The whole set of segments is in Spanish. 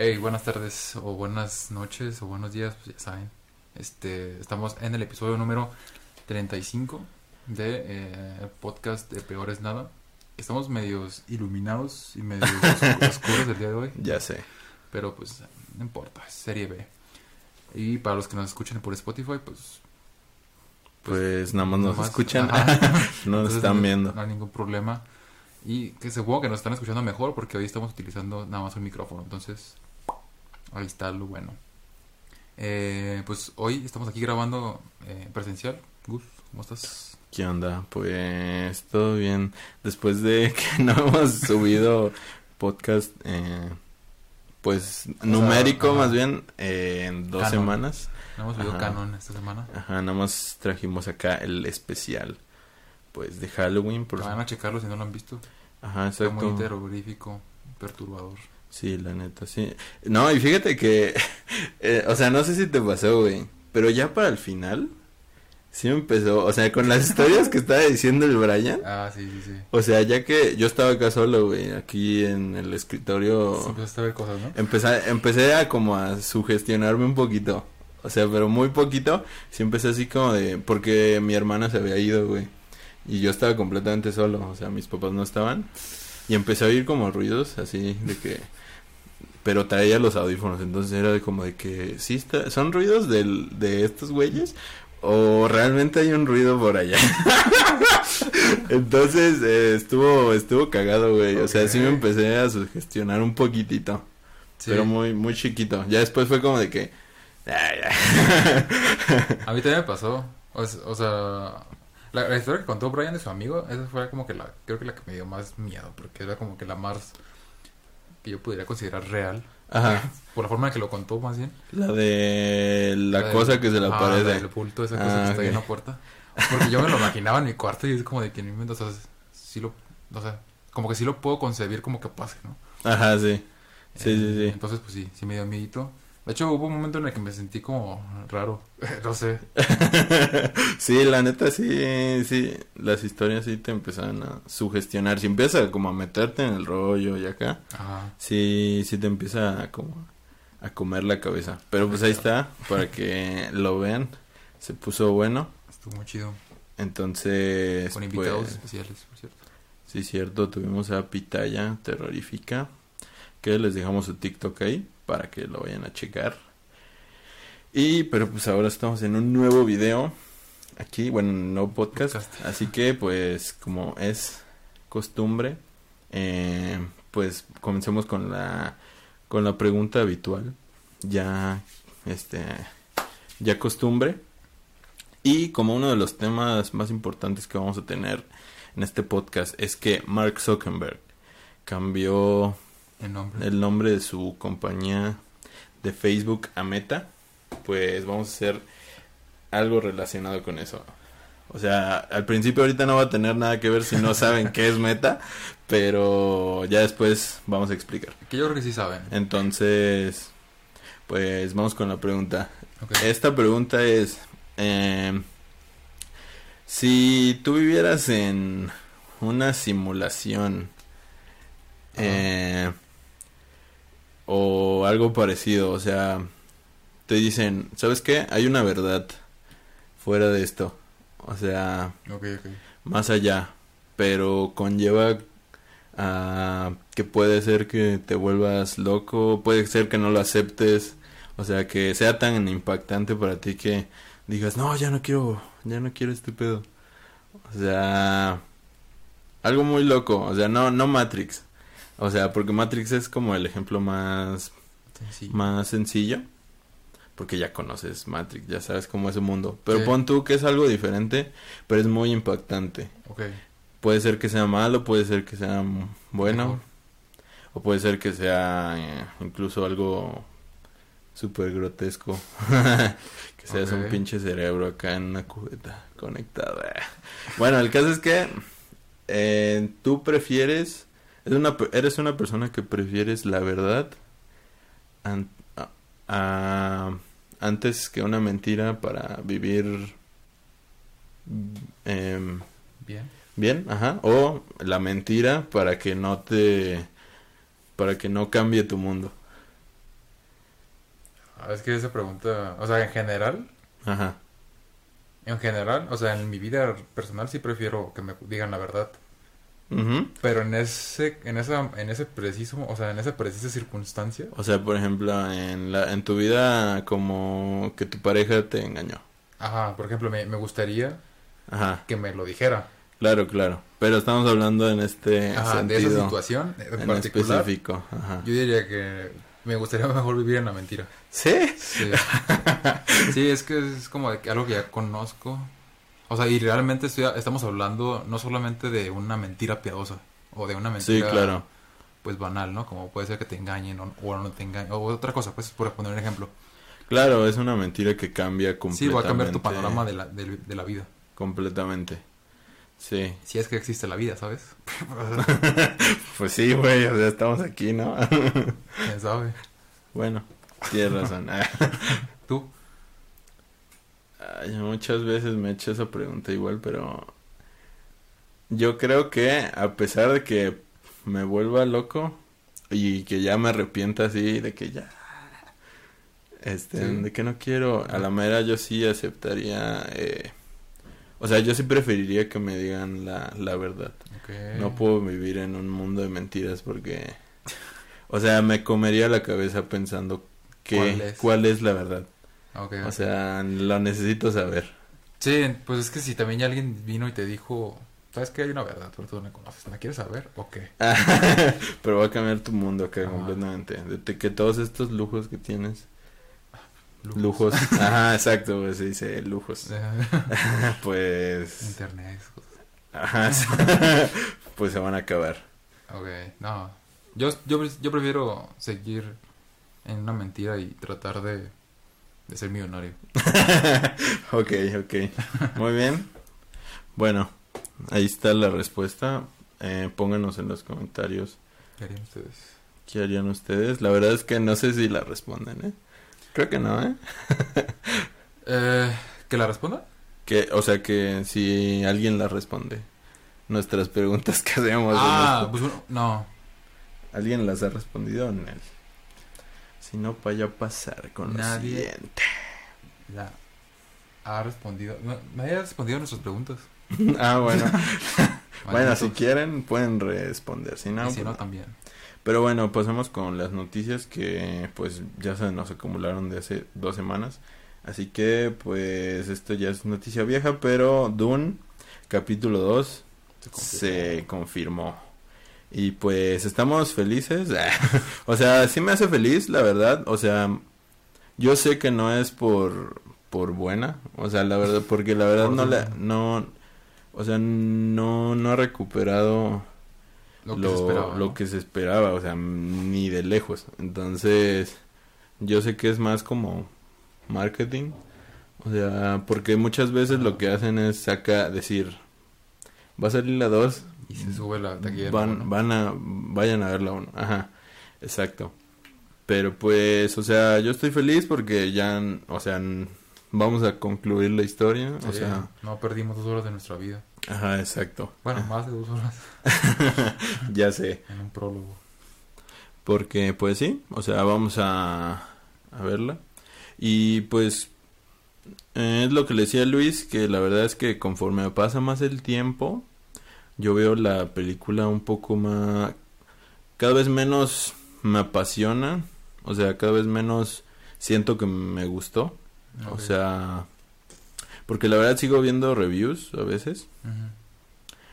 Hey, buenas tardes o buenas noches o buenos días, pues ya saben. Este, estamos en el episodio número 35 de eh, podcast de Peores Nada. Estamos medios iluminados y medios oscu- oscuros el día de hoy, Ya sé. pero pues no importa, es serie B. Y para los que nos escuchen por Spotify, pues... Pues nada más nos nomás- escuchan, no nos están viendo. No hay ningún problema. Y que supongo que nos están escuchando mejor porque hoy estamos utilizando nada más un micrófono. Entonces, ahí está lo bueno. Eh, pues hoy estamos aquí grabando eh, presencial. Gus, ¿cómo estás? ¿Qué onda? Pues todo bien. Después de que no hemos subido podcast, eh, pues numérico ajá. más bien, eh, en dos Canon. semanas. No hemos subido Ajá. canon esta semana. Ajá, nada más trajimos acá el especial, pues de Halloween. Por... Vayan a checarlo si no lo han visto. Ajá, Está muy exacto. terrorífico, perturbador. Sí, la neta, sí. No, y fíjate que, eh, o sea, no sé si te pasó, güey, pero ya para el final, sí empezó, o sea, con las historias que estaba diciendo el Brian, Ah, sí, sí, sí. o sea, ya que yo estaba acá solo, güey, aquí en el escritorio, Sí, empezaste a ver cosas, ¿no? empecé, empecé a como a sugestionarme un poquito, o sea, pero muy poquito, sí empecé así como de, porque mi hermana se había ido, güey, y yo estaba completamente solo, o sea, mis papás no estaban, y empecé a oír como ruidos así de que, pero traía los audífonos, entonces era de como de que, sí, está, son ruidos del, de estos güeyes, o realmente hay un ruido por allá. entonces eh, estuvo, estuvo cagado, güey, o sea, sí me empecé a sugestionar un poquitito. Sí. Pero muy, muy chiquito. Ya después fue como de que. "Ah, ya". A mí también me pasó. O, sea, la, la historia que contó Brian de su amigo, esa fue como que la, creo que la que me dio más miedo, porque era como que la más que yo pudiera considerar real, Ajá. por la forma en que lo contó más bien. La de la, cosa que se le ah, aparece. del bulto, esa cosa Ah, que está ahí en la puerta. Porque yo me lo imaginaba en mi cuarto y es como de que mi mente, o sea, sí lo, o sea, como que sí lo puedo concebir como que pase, ¿no? Ajá, sí. Sí, sí, sí. Entonces, pues sí, sí me dio miedito. De hecho, hubo un momento en el que me sentí como raro, no sé. sí, la neta sí, sí. Las historias sí te empiezan a sugestionar. Si empiezas como a meterte en el rollo y acá, Ajá. sí, sí te empieza a como a comer la cabeza. Pero pues ahí está, para que lo vean. Se puso bueno. Estuvo muy chido. Entonces, Con invitados pues, especiales, por cierto. Sí, cierto, tuvimos a Pitaya Terrorífica, que les dejamos su TikTok ahí para que lo vayan a checar. Y, pero pues ahora estamos en un nuevo video aquí, bueno, nuevo podcast. Podcast. Así que, pues, como es costumbre, eh, pues comencemos con la, con la pregunta habitual. Ya, este, ya costumbre. Y como uno de los temas más importantes que vamos a tener en este podcast es que Mark Zuckerberg cambió El nombre. el nombre de su compañía de Facebook a Meta, pues vamos a hacer algo relacionado con eso. O sea, al principio ahorita no va a tener nada que ver si no saben qué es Meta, pero ya después vamos a explicar. Que yo creo que sí saben. Entonces, pues vamos con la pregunta. Esta pregunta es, eh, si tú vivieras en una simulación eh, o algo parecido, o sea, te dicen, ¿sabes qué? Hay una verdad fuera de esto, o sea, más allá, pero conlleva a que puede ser que te vuelvas loco, puede ser que no lo aceptes, o sea, que sea tan impactante para ti que digas, no, ya no quiero, ya no quiero este pedo. O sea, algo muy loco, o sea, no, no Matrix. O sea, porque Matrix es como el ejemplo más, Sencillo. más sencillo. Porque ya conoces Matrix, ya sabes cómo es el mundo. Pero Sí. pon tú que es algo diferente, pero es muy impactante. Ok. Puede ser que sea malo, puede ser que sea bueno, Mejor. o puede ser que sea eh, incluso algo súper grotesco. que seas un pinche cerebro acá en una cubeta conectada. Bueno, el caso es que eh, tú prefieres, es una, eres una persona que prefieres la verdad an- a- a- antes que una mentira para vivir em, Bien. Bien, ajá. O la mentira para que no te. para que no cambie tu mundo. Ah, Es que esa pregunta, o sea, en general, Ajá. en general, o sea, en mi vida personal sí prefiero que me digan la verdad. Pero en ese, en esa, en ese preciso, o sea, en esa precisa circunstancia, O sea, por ejemplo, en la en tu vida como que tu pareja te engañó. ajá, por ejemplo, me, me gustaría Ajá. que me lo dijera. Claro, claro. Pero estamos hablando en este Ajá, de esa situación en, en particular. específico. Ajá. Yo diría que me gustaría mejor vivir en la mentira. ¿Sí? Sí, Sí, es que es como algo que ya conozco. O sea, y realmente estoy, estamos hablando no solamente de una mentira piadosa o de una Sí, mentira claro. pues banal, ¿no? Como puede ser que te engañen o, o no te engañen o otra cosa, pues por poner un ejemplo. Claro, es una mentira que cambia Sí, completamente. va a cambiar tu panorama de la, de, de la vida. Completamente. Sí. Si es que existe la vida, ¿sabes? Pues sí, güey, o sea, estamos aquí, ¿no? ¿Quién sabe? bueno, tienes razón. Ay, muchas veces me he hecho esa pregunta igual, pero yo creo que a pesar de que me vuelva loco y que ya me arrepienta así de que ya este Sí. de que no quiero a la mera yo sí aceptaría eh, o sea yo sí preferiría que me digan la, la verdad no puedo vivir en un mundo de mentiras porque o sea me comería la cabeza pensando que ¿Cuál es? cuál es la verdad O sea lo necesito saber Sí, pues es que si también ya alguien vino y te dijo, ¿sabes que hay una verdad? Pero tú no la conoces. ¿Me quieres saber o qué? Pero va a cambiar tu mundo acá Ajá. completamente. De que todos estos lujos que tienes. Lujos. Lujos. Ajá, exacto, pues, se dice lujos. pues. Internet. Ajá. pues se van a acabar. Ok, no. Yo, yo, yo prefiero seguir en una mentira y tratar de, de ser millonario. ok, ok. Muy bien. Bueno, ahí está la respuesta. Eh, pónganos en los comentarios ¿Qué harían ustedes? qué harían ustedes. La verdad es que no sé si la responden, ¿eh? Creo que no, ¿eh? Eh, ¿Que la responda? Que, o sea que si alguien la responde. Nuestras preguntas que hacemos. Ah, pues no. ¿Alguien las ha respondido en el? Si no, vaya a pasar con lo Nadie. siguiente. La ha respondido. Nadie ha respondido a nuestras preguntas. ah, bueno. bueno, si quieren, pueden responder. Si no, Y si pues no, no. también. Pero bueno, pasamos con las noticias que pues ya se nos acumularon de hace dos semanas. Así que pues esto ya es noticia vieja, pero Dune capítulo 2 Se confirmó. se confirmó. Y pues estamos felices. o sea, sí me hace feliz, la verdad. O sea, yo sé que no es por por buena, o sea, la verdad porque la verdad no la no o sea, no no ha recuperado Lo lo, que se esperaba. lo ¿no? que se esperaba, o sea, ni de lejos. Entonces, yo sé que es más como marketing, o sea, porque muchas veces lo que hacen es saca decir va a salir la 2, Y se sube la taquilla. van ¿no? van a vayan a ver la 1. Ajá. Exacto. Pero pues, o sea, yo estoy feliz porque ya, o sea, vamos a concluir la historia, o sea, no perdimos dos horas de nuestra vida. ajá, exacto. Bueno, más de dos horas ya sé. en un prólogo. Porque pues sí, o sea, vamos a, a verla. Y pues eh, es lo que le decía Luis, que la verdad es que conforme pasa más el tiempo, yo veo la película un poco más... Cada vez menos me apasiona, o sea, cada vez menos siento que me gustó. O sea, porque la verdad sigo viendo reviews a veces.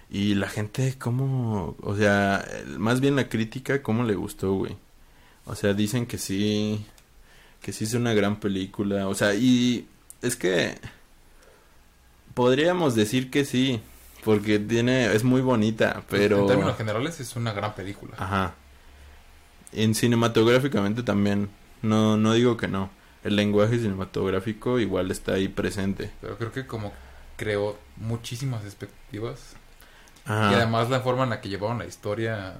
Y la gente, ¿cómo? O sea, más bien la crítica, ¿cómo le gustó, güey? O sea, dicen que sí, que sí es una gran película. O sea, y es que podríamos decir que sí, porque tiene, es muy bonita, pero... En términos generales es una gran película. Ajá. En cinematográficamente también, no, no digo que no. El lenguaje cinematográfico igual está ahí presente. Pero creo que como creó muchísimas expectativas. Ajá. Y además la forma en la que llevaron la historia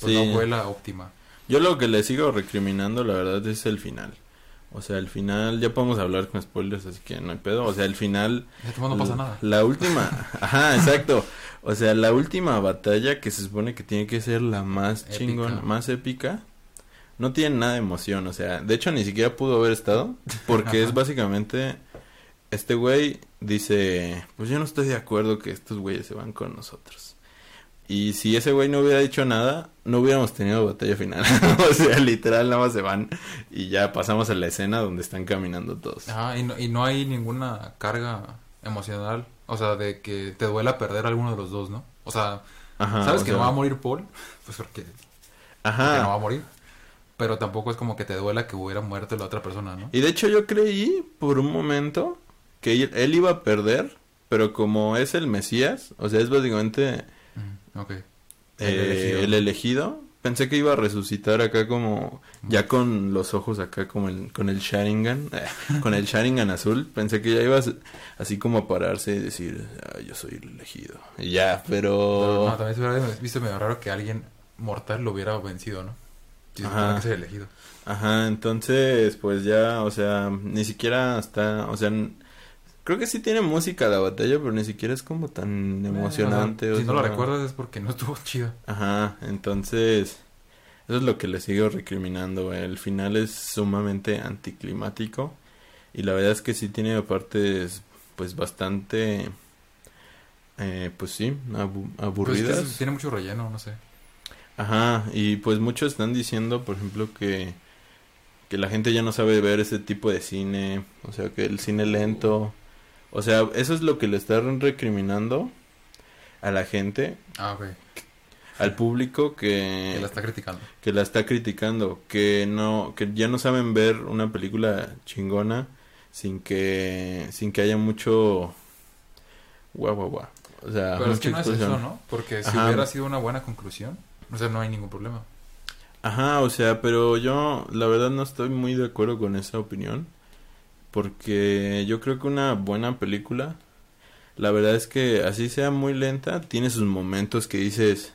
pues Sí. no fue la óptima. Yo lo que le sigo recriminando, la verdad, es el final. O sea, el final, ya podemos hablar con spoilers, así que no hay pedo. O sea, el final. No pasa l- nada. La última. Ajá, exacto. O sea, la última batalla que se supone que tiene que ser la más Épica. chingona, más épica. no tiene nada de emoción, o sea, de hecho ni siquiera pudo haber estado, porque es básicamente, este güey dice, pues yo no estoy de acuerdo que estos güeyes se van con nosotros. Y si ese güey no hubiera dicho nada, no hubiéramos tenido batalla final. o sea, literal, nada más se van y ya pasamos a la escena donde están caminando todos. Ah, y no, y no hay ninguna carga emocional, o sea, de que te duela perder a alguno de los dos, ¿no? O sea, Ajá, ¿sabes o que sea, no va a morir Paul? Pues porque, porque no Ajá. va a morir. Pero tampoco es como que te duela que hubiera muerto la otra persona, ¿no? Y de hecho yo creí por un momento que él, iba a perder, pero como es el Mesías, o sea, es básicamente ok. el, El elegido. elegido. el elegido, pensé que iba a resucitar acá como ya con los ojos acá como el con el Sharingan, eh, con el Sharingan azul, pensé que ya iba a así como a pararse y decir, "Ah, yo soy el elegido." Y ya, Pero pero no, también se hubiera visto medio raro que alguien mortal lo hubiera vencido, ¿no? Si Ajá. que es el elegido. Ajá, entonces, pues ya, o sea, ni siquiera está, o sea, creo que sí tiene música la batalla, pero ni siquiera es como tan emocionante. Eh, o sea, o si no lo sea, recuerdas es porque no estuvo chido. Ajá, entonces, eso es lo que le sigo recriminando, güey. El final es sumamente anticlimático y la verdad es que sí tiene partes, pues, bastante, eh, pues sí, abu- Pues es que aburridas. tiene mucho relleno, no sé. Ajá, y pues muchos están diciendo, por ejemplo, que, que la gente ya no sabe ver ese tipo de cine, o sea, que el cine lento, o sea, eso es lo que le están recriminando a la gente, Ah, al público que, Que la está criticando. que la está criticando, que no, que ya no saben ver una película chingona sin que, sin que haya mucho guau guau guau. O sea, Pero es que no es eso. ¿no? Porque si Ajá. hubiera sido una buena conclusión, o sea, no hay ningún problema. Ajá, o sea, pero yo la verdad no estoy muy de acuerdo con esa opinión. Porque yo creo que una buena película, la verdad es que así sea muy lenta, tiene sus momentos que dices,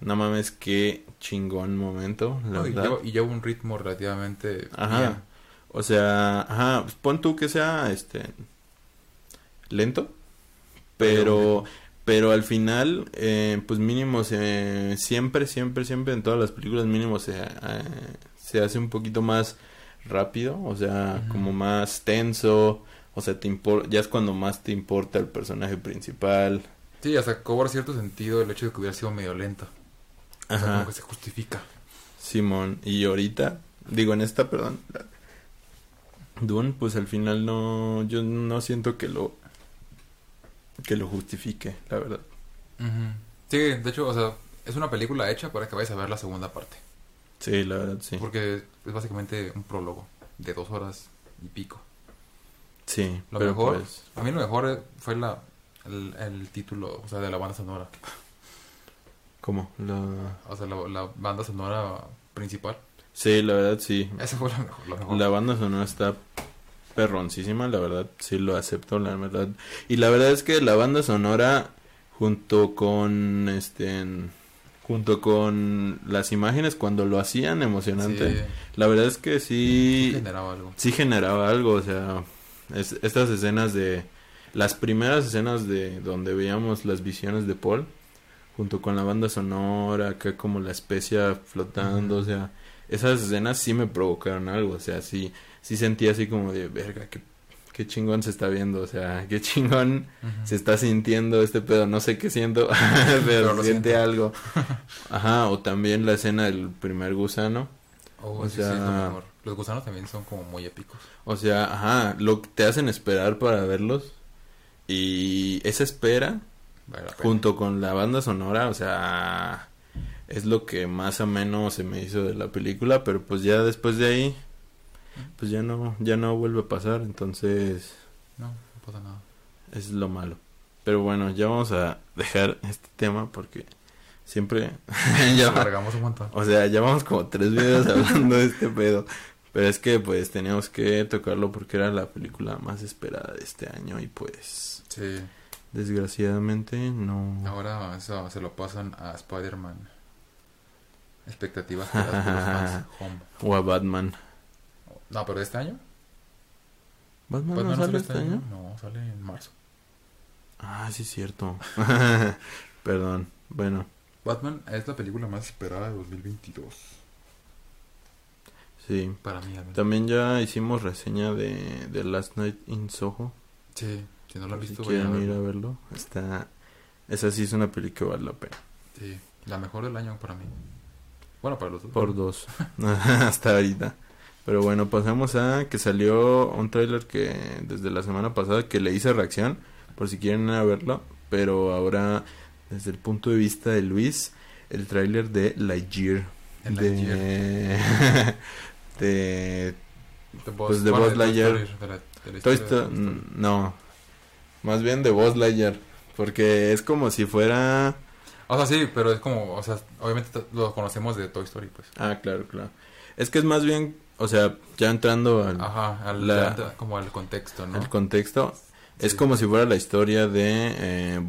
no mames, qué chingón momento, la No, y, lleva, y lleva un ritmo relativamente Ajá. bien. O sea, ajá, pues pon tú que sea este lento, pero pero al final eh, pues mínimo se siempre siempre siempre en todas las películas mínimo se eh, se hace un poquito más rápido, o sea, como más tenso, o sea, te ya es cuando más te importa el personaje principal. Sí, hasta cobra cierto sentido el hecho de que hubiera sido medio lenta. O sea, Ajá. como que se justifica. Simón, y ahorita, digo en esta, perdón, Dune, pues al final no, yo no siento que lo, que lo justifique, la verdad. Ujú. Sí, de hecho, o sea, es una película hecha para que vayas a ver la segunda parte. Sí, la verdad, sí. Porque es básicamente un prólogo de dos horas y pico. Sí, Lo pero mejor, pues, a mí lo mejor eh, fue la, el, el título, o sea, de la banda sonora. ¿cómo? La... O sea, la, la banda sonora principal. Sí, la verdad, sí. Ese fue lo mejor. Lo mejor. La banda sonora está perroncísima, la verdad, sí lo acepto, la verdad. Y la verdad es que la banda sonora, junto con, este, en- junto con las imágenes cuando lo hacían emocionante, Sí, la verdad es que sí sí, generaba algo. sí generaba algo, o sea, es- estas escenas de, las primeras escenas de donde veíamos las visiones de Paul, junto con la banda sonora, acá como la especia flotando, o sea, esas escenas sí me provocaron algo, o sea, sí, sí sentí así como de, verga, qué, qué chingón se está viendo, o sea, qué chingón se está sintiendo este pedo, no sé qué siento, Pero siente siento. algo. Ajá, o también la escena del primer gusano. Oh, o sí, sí, lo sea- mejor. Los gusanos también son como muy épicos. O sea, ajá, lo que te hacen esperar para verlos. Y esa espera, Vale junto con la banda sonora, o sea, es lo que más o menos se me hizo de la película, pero pues ya después de ahí, pues ya no, ya no vuelve a pasar, entonces No, no pasa nada. es lo malo. Pero bueno, ya vamos a dejar este tema porque siempre ya un montón. O sea, llevamos como tres videos hablando de este pedo. Pero es que pues teníamos que tocarlo porque era la película más esperada de este año y pues Sí. desgraciadamente no... Ahora eso se lo pasan a Spider-Man. Expectativas por los fans. Home. O a Batman. No, pero este año. ¿Batman, Batman no sale este año? No, sale en marzo. Ah, sí es cierto. Perdón. Bueno, Batman es la película más esperada de 2022. Sí. Para mí, al menos. También ya hicimos reseña de, de Last Night in Soho. Sí, si no lo han Si visto, a quieren ir a verlo. Está... Esa sí es una peli que vale la pena. Sí, la mejor del año para mí. Bueno, para los dos. Por dos. Hasta ahorita. Pero bueno, pasamos a que salió un tráiler que desde la semana pasada que le hice reacción, por si quieren a verlo. Pero ahora, desde el punto de vista de Luis, el tráiler de Lightyear. El de... de The Buzz- pues de bueno, Buzz Lightyear. De de de. No. Más bien de Buzz Lightyear. Porque es como si fuera... O sea, sí, pero es como, o sea, obviamente lo conocemos de Toy Story, pues. Ah, claro, claro. Es que es más bien, o sea, ya entrando al, Ajá, al, La- como al contexto, ¿no? al contexto, es como si fuera la historia de eh,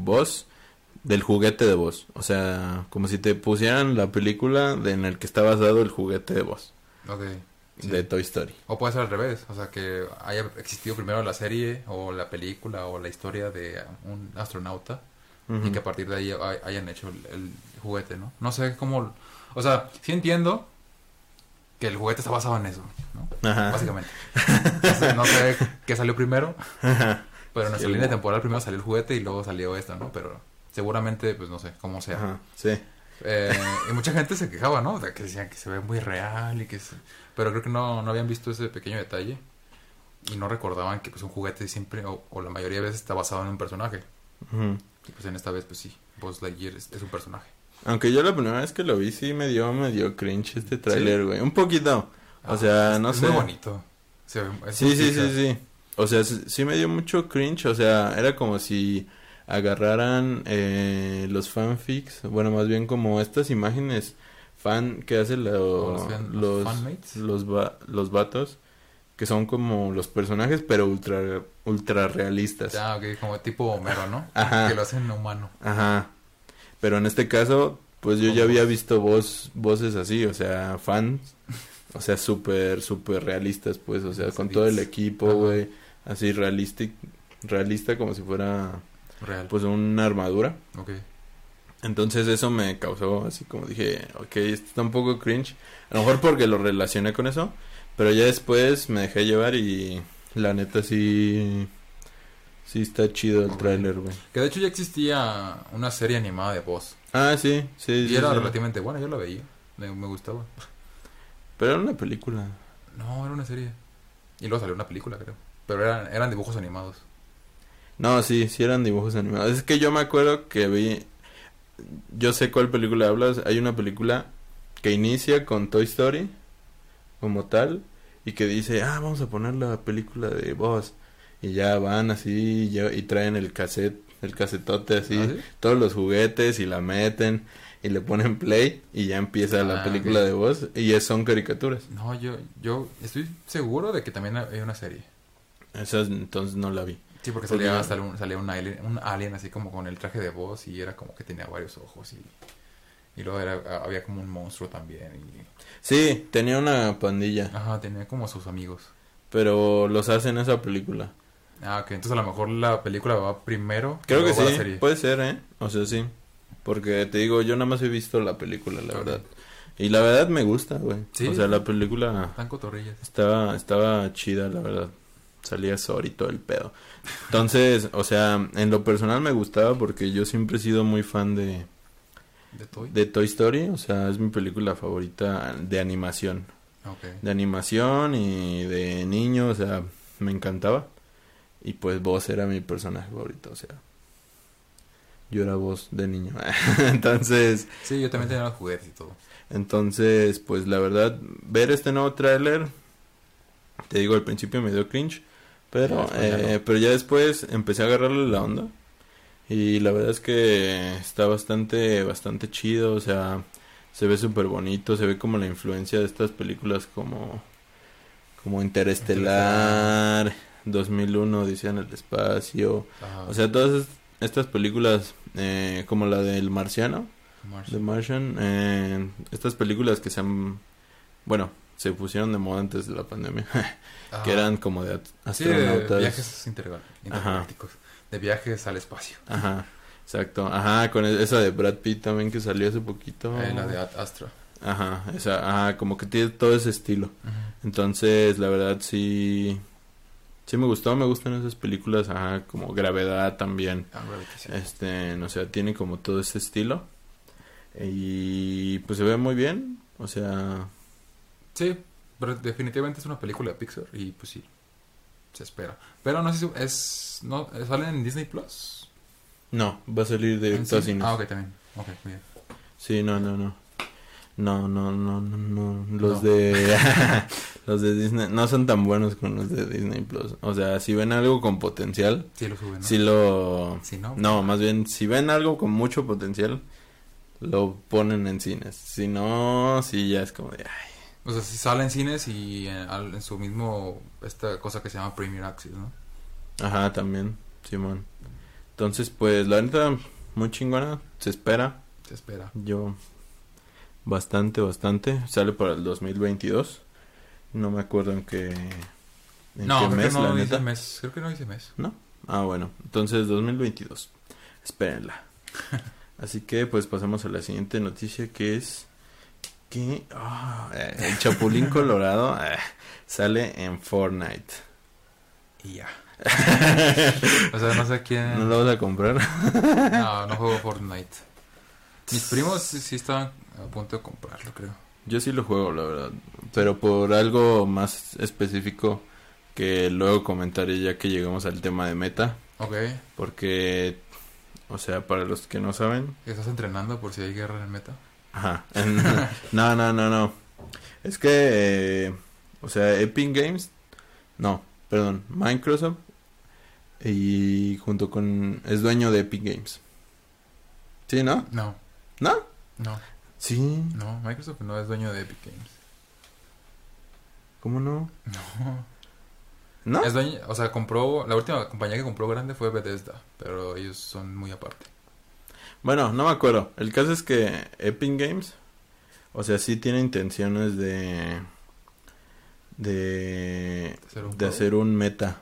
del juguete de Buzz. O sea, como si te pusieran la película de, en el que está basado el juguete de Buzz, Ok. sí. de Toy Story. O puede ser al revés, o sea, que haya existido primero la serie o la película o la historia de un astronauta y que a partir de ahí hay- hayan hecho el, el juguete, ¿no? No sé cómo, o sea, sí entiendo que el juguete está basado en eso, ¿no? Ajá. Básicamente. Entonces, no sé qué salió primero, Ajá. pero en nuestra Sí, línea temporal primero salió el juguete y luego salió esto, ¿no? Pero seguramente, pues no sé, cómo sea. Ajá, sí. Eh, y mucha gente se quejaba, ¿no? De que decían que se ve muy real y que se... Pero creo que no, no habían visto ese pequeño detalle y no recordaban que pues un juguete siempre o, o la mayoría de veces está basado en un personaje. Y pues en esta vez pues sí, Buzz Lightyear es, es un personaje. Aunque yo la primera vez que lo vi sí me dio medio cringe este tráiler, güey. Un poquito. O sea, es- no es sé. muy bonito. Se ve- es Sí, sí, sí, sí. O sea, sí me dio mucho cringe. O sea, era como si agarraran eh, los fanfics. Bueno, más bien como estas imágenes fan que hacen lo- los los los, los, va- los vatos. Que son como los personajes, pero ultra, ultra realistas. Ya, ok, como tipo Homero, ¿no? Ajá. Que lo hacen humano. Ajá. Pero en este caso, pues yo ya había visto voz, voces así, o sea, fans, o sea, súper, súper realistas, pues, o sea, con todo el equipo, güey, así realista, realista como si fuera, Real. pues, una armadura. ok. Entonces eso me causó así como dije, ok, esto está un poco cringe, a lo mejor porque lo relacioné con eso, pero ya después me dejé llevar y la neta sí, sí está chido el tráiler, güey. Que de hecho ya existía una serie animada de Buzz. Ah, sí, sí, Y sí, era sí. relativamente buena, yo la veía. Me, me gustaba. Pero era una película. No, era una serie. Y luego salió una película, creo. Pero eran, eran dibujos animados. No, sí, sí eran dibujos animados. Es que yo me acuerdo que vi. Yo sé cuál película hablas. Hay una película que inicia con Toy Story, como tal, y que dice, ah, vamos a poner la película de Buzz. Y ya van así y, ya- y traen el cassette, el casetote así, ¿Ah, sí? todos los juguetes y la meten y le ponen play y ya empieza la Ah, película de Buzz y es, son caricaturas. No, yo, yo estoy seguro de que también hay una serie. Esas entonces no la vi. Sí, porque Porque- salía, salía, un, salía un, alien, un alien así como con el traje de voz y era como que tenía varios ojos y, y luego era, había como un monstruo también. Y, Sí, tenía una pandilla. ajá, tenía como sus amigos. pero los hace en esa película. Ah, ok, entonces a lo mejor la película va primero. Creo que la sí, serie. puede ser, ¿eh? O sea, sí. Porque te digo, yo nada más he visto la película, la verdad. Y la verdad me gusta, güey. Sí. O sea, la película Están cotorrillas. estaba, estaba chida, la verdad. Salía Sor y todo el pedo. Entonces, o sea, en lo personal me gustaba porque yo siempre he sido muy fan de, ¿De Toy? de Toy Story. O sea, es mi película favorita de animación. De animación y de niño, o sea, me encantaba. Y pues vos era mi personaje favorito, o sea, yo era vos de niño. entonces, Sí, yo también tenía los juguetes y todo. entonces, pues la verdad, ver este nuevo tráiler, te digo, al principio me dio cringe, pero, Ya, eh, no. pero ya después empecé a agarrarle la onda. Y la verdad es que está bastante, bastante chido, o sea, se ve súper bonito, se ve como la influencia de estas películas como, como Interestelar, 2001, Odisea en el espacio, Ajá. o sea, todas es- estas películas eh, como la del Marciano, Martian. The Martian, eh, estas películas que se han, bueno, se pusieron de moda antes de la pandemia, que eran como de Ah. Sí, de astronautas. viajes intergal- intergalácticos. De viajes al espacio. Ajá, exacto. Ajá, con e- esa de Brad Pitt también que salió hace poquito. Eh, la de Astra. Ajá, esa, ajá, como que tiene todo ese estilo. Entonces, la verdad sí sí me gustó, me gustan esas películas, ajá, como Gravedad también. Ah, sí. Este, o sea, tiene como todo ese estilo. Y pues se ve muy bien, o sea, Sí, pero definitivamente es una película de Pixar y pues sí, se espera. Pero no sé si es... No, ¿Sale en Disney Plus? no, va a salir ¿En directo a cine? Ah, ok, también. Ok, bien. Sí, no, no, no. No, no, no, no, no. Los No. de los de Disney no son tan buenos con los de Disney Plus. O sea, si ven algo con potencial, Sí lo suben, ¿no? si lo Si no, No, más bien si ven algo con mucho potencial, lo ponen en cines. Si no, sí ya es como de ay. O sea, si sale en cines y en, al- en su mismo... Esta cosa que se llama Premier Access, ¿no? Ajá, también, Simón. Entonces, pues la neta muy chingona, se espera. Se espera. Yo bastante, bastante. Sale para el 2022. No me acuerdo en qué en no, qué creo mes, que no la dice mes. Creo que no dice mes. Ah, bueno, entonces 2022. Espérenla. Así que pues pasamos a la siguiente noticia que es que ah, eh, el Chapulín Colorado eh, sale en Fortnite. Y ya. O sea, no sé quién... ¿No lo vas a comprar? No, no juego Fortnite. Mis primos sí, sí estaban a punto de comprarlo, creo. Yo sí lo juego, la verdad. Pero por algo más específico que luego comentaré ya que llegamos al tema de meta. Ok. Porque, o sea, para los que no saben, ¿Estás entrenando por si hay guerra en meta? Ajá. No, no, no, no. Es que, eh, o sea, Epic Games, no, perdón, Microsoft y junto con es dueño de Epic Games. ¿Sí, no? No. ¿No? No. Sí. No, Microsoft no es dueño de Epic Games. ¿Cómo no? No. ¿No? Es dueño, o sea, compró, la última compañía que compró grande fue Bethesda, pero ellos son muy aparte. Bueno, no me acuerdo. El caso es que Epic Games, o sea, sí tiene intenciones de de Hacer un de hacer un meta.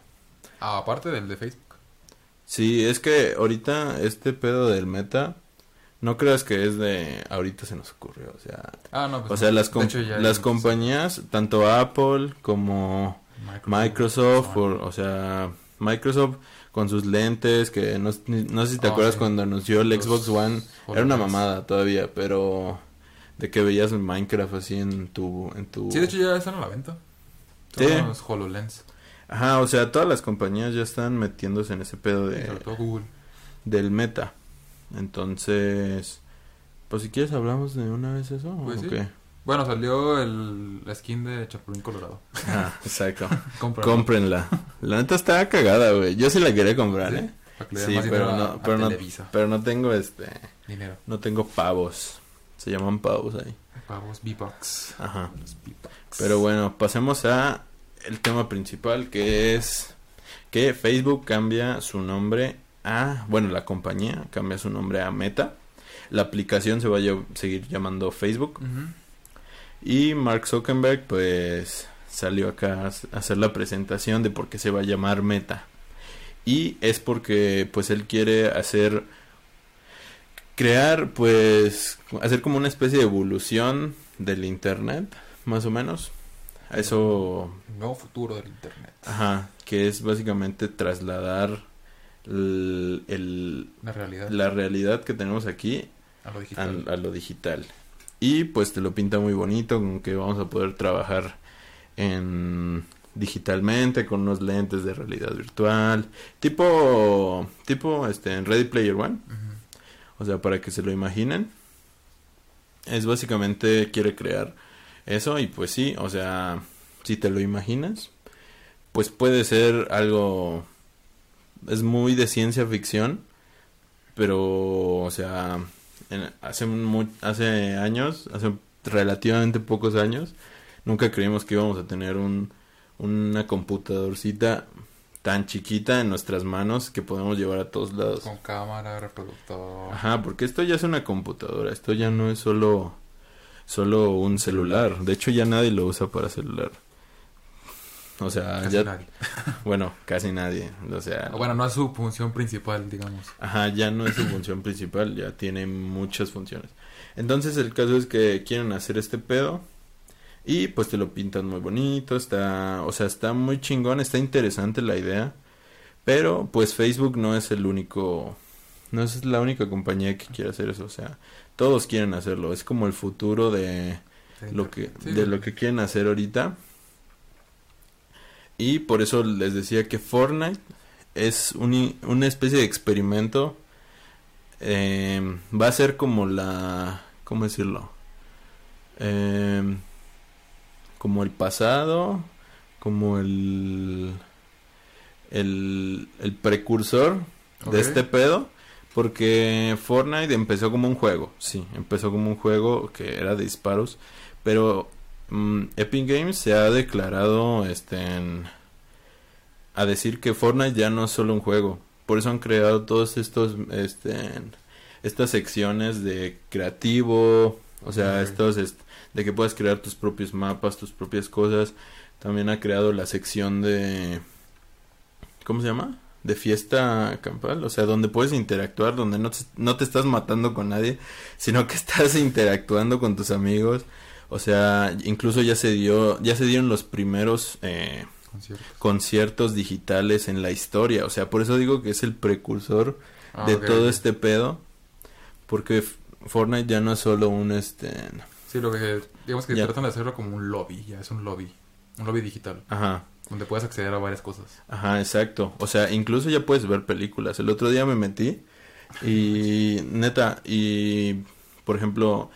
Ah, aparte del de Facebook. Sí, es que ahorita este pedo del meta, no creas que es de ahorita se nos ocurrió, o sea, Ah, no, pues o no. sea, las, com- hecho, ya las compañías, tanto Apple como Microsoft, por- o sea, Microsoft con sus lentes, que no, no sé si te Ah, acuerdas sí. cuando anunció el Los Xbox One, era una mamada todavía, pero de que veías Minecraft así en tu, en tu... Sí, de hecho ya están a la venta. Sí. Los HoloLens. Ajá, o sea, todas las compañías ya están metiéndose en ese pedo de... sobre todo Google. del meta. Entonces, pues si quieres hablamos de una vez eso Pues o sí. qué? Bueno, salió el, la skin de Chapulín Colorado. Ah, exacto. Cómprenla. La neta está cagada, güey. Yo sí la quería comprar, ¿Sí? ¿eh? Para que le den Sí, pero a- no, a pero no, pero no tengo este, Dinero. no tengo pavos. Se llaman pavos ahí. Pavos V-Bucks. Ajá. Los. Pero bueno, pasemos a el tema principal que es que Facebook cambia su nombre a, bueno, la compañía cambia su nombre a Meta. La aplicación se va a seguir llamando Facebook. Y Mark Zuckerberg pues salió acá a hacer la presentación de por qué se va a llamar Meta. Y es porque pues él quiere hacer crear pues hacer como una especie de evolución del internet, más o menos. Eso El nuevo futuro del internet. ajá, que es básicamente trasladar el- el- La realidad. la realidad que tenemos aquí A lo digital. a, a lo digital. Y pues te lo pinta muy bonito, con que vamos a poder trabajar en digitalmente con unos lentes de realidad virtual, tipo tipo este en Ready Player One, o sea, para que se lo imaginen. Es básicamente quiere crear eso y pues sí, o sea, si te lo imaginas, pues puede ser algo es muy de ciencia ficción, pero o sea, en- hace hace años, hace relativamente pocos años, nunca creímos que íbamos a tener un una computadorcita tan chiquita en nuestras manos que podemos llevar a todos lados. Con cámara, reproductor. Ajá, porque esto ya es una computadora, esto ya no es solo solo un celular. De hecho ya nadie lo usa para celular. O sea, Casi ya nadie. bueno, casi nadie, o sea, Ah, Bueno, no es su función principal, digamos. ajá, ya no es su función principal, ya tiene muchas funciones. Entonces el caso es que quieren hacer este pedo. Y pues te lo pintan muy bonito, está, o sea, está muy chingón, está interesante la idea. Pero pues Facebook no es el único, no es la única compañía que quiere hacer eso, o sea, todos quieren hacerlo, es como el futuro de lo que, de lo que quieren hacer ahorita. Y por eso les decía que Fortnite es un una especie de experimento. eh, va a ser como la, ¿cómo decirlo? Em, como el pasado, como el, el, el precursor de este pedo. Porque Fortnite empezó como un juego, sí, empezó como un juego que era de disparos, pero mm, Epic Games se ha declarado este en- a decir que Fortnite ya no es solo un juego, por eso han creado todos estos este estas secciones de creativo, o sea, estos est- de que puedes crear tus propios mapas, tus propias cosas. También ha creado la sección de ¿cómo se llama? de fiesta campal, o sea, donde puedes interactuar, donde no te, no te estás matando con nadie, sino que estás interactuando con tus amigos. O sea, incluso ya se dio, ya se dieron los primeros eh, Concierto. conciertos digitales en la historia. O sea, por eso digo que es el precursor Ah, de todo este pedo, porque Fortnite ya no es solo un este, Sí, lo que digamos que Ya. tratan de hacerlo como un lobby, ya es un lobby, un lobby digital, ajá, donde puedes acceder a varias cosas. Ajá, exacto. O sea, incluso ya puedes ver películas. El otro día me metí y neta, y por ejemplo,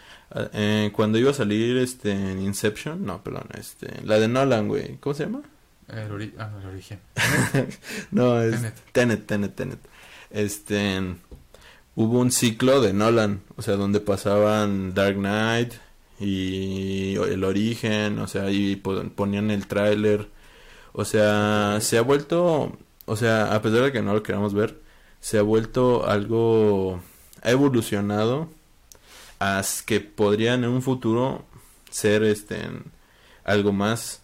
eh, cuando iba a salir este en Inception, no, perdón, este, la de Nolan, güey, ¿cómo se llama? El, ori- ah, no, el origen. No, es Tenet. Tenet, Tenet, Tenet. Este, hubo un ciclo de Nolan, o sea, donde pasaban Dark Knight y el origen, o sea, y po- ponían el tráiler. O sea, se ha vuelto, o sea, a pesar de que no lo queramos ver, se ha vuelto algo, ha evolucionado a s- que podrían en un futuro ser este algo más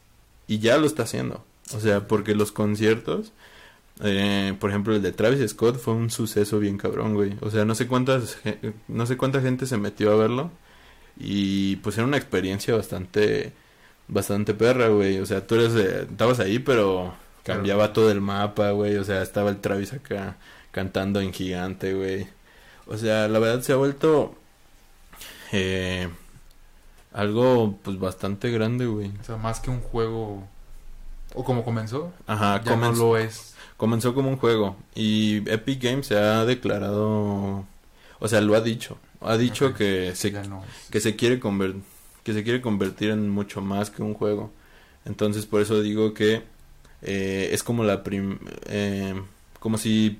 y ya lo está haciendo. O sea, porque los conciertos, eh, por ejemplo, el de Travis Scott fue un suceso bien cabrón, güey. O sea, no sé cuántas, no sé cuánta gente se metió a verlo y pues era una experiencia bastante, bastante perra, güey. O sea, tú eres, estabas ahí, pero cambiaba todo el mapa, güey. O sea, estaba el Travis acá cantando en gigante, güey. O sea, la verdad se ha vuelto eh, algo, pues, bastante grande, güey. O sea, más que un juego, o como comenzó, Ajá, ya no comenzó- lo es. Comenzó como un juego y Epic Games se ha declarado, o sea, lo ha dicho, ha dicho que se no que se quiere conver- que se quiere convertir en mucho más que un juego. Entonces, por eso digo que eh, es como la prim eh, como si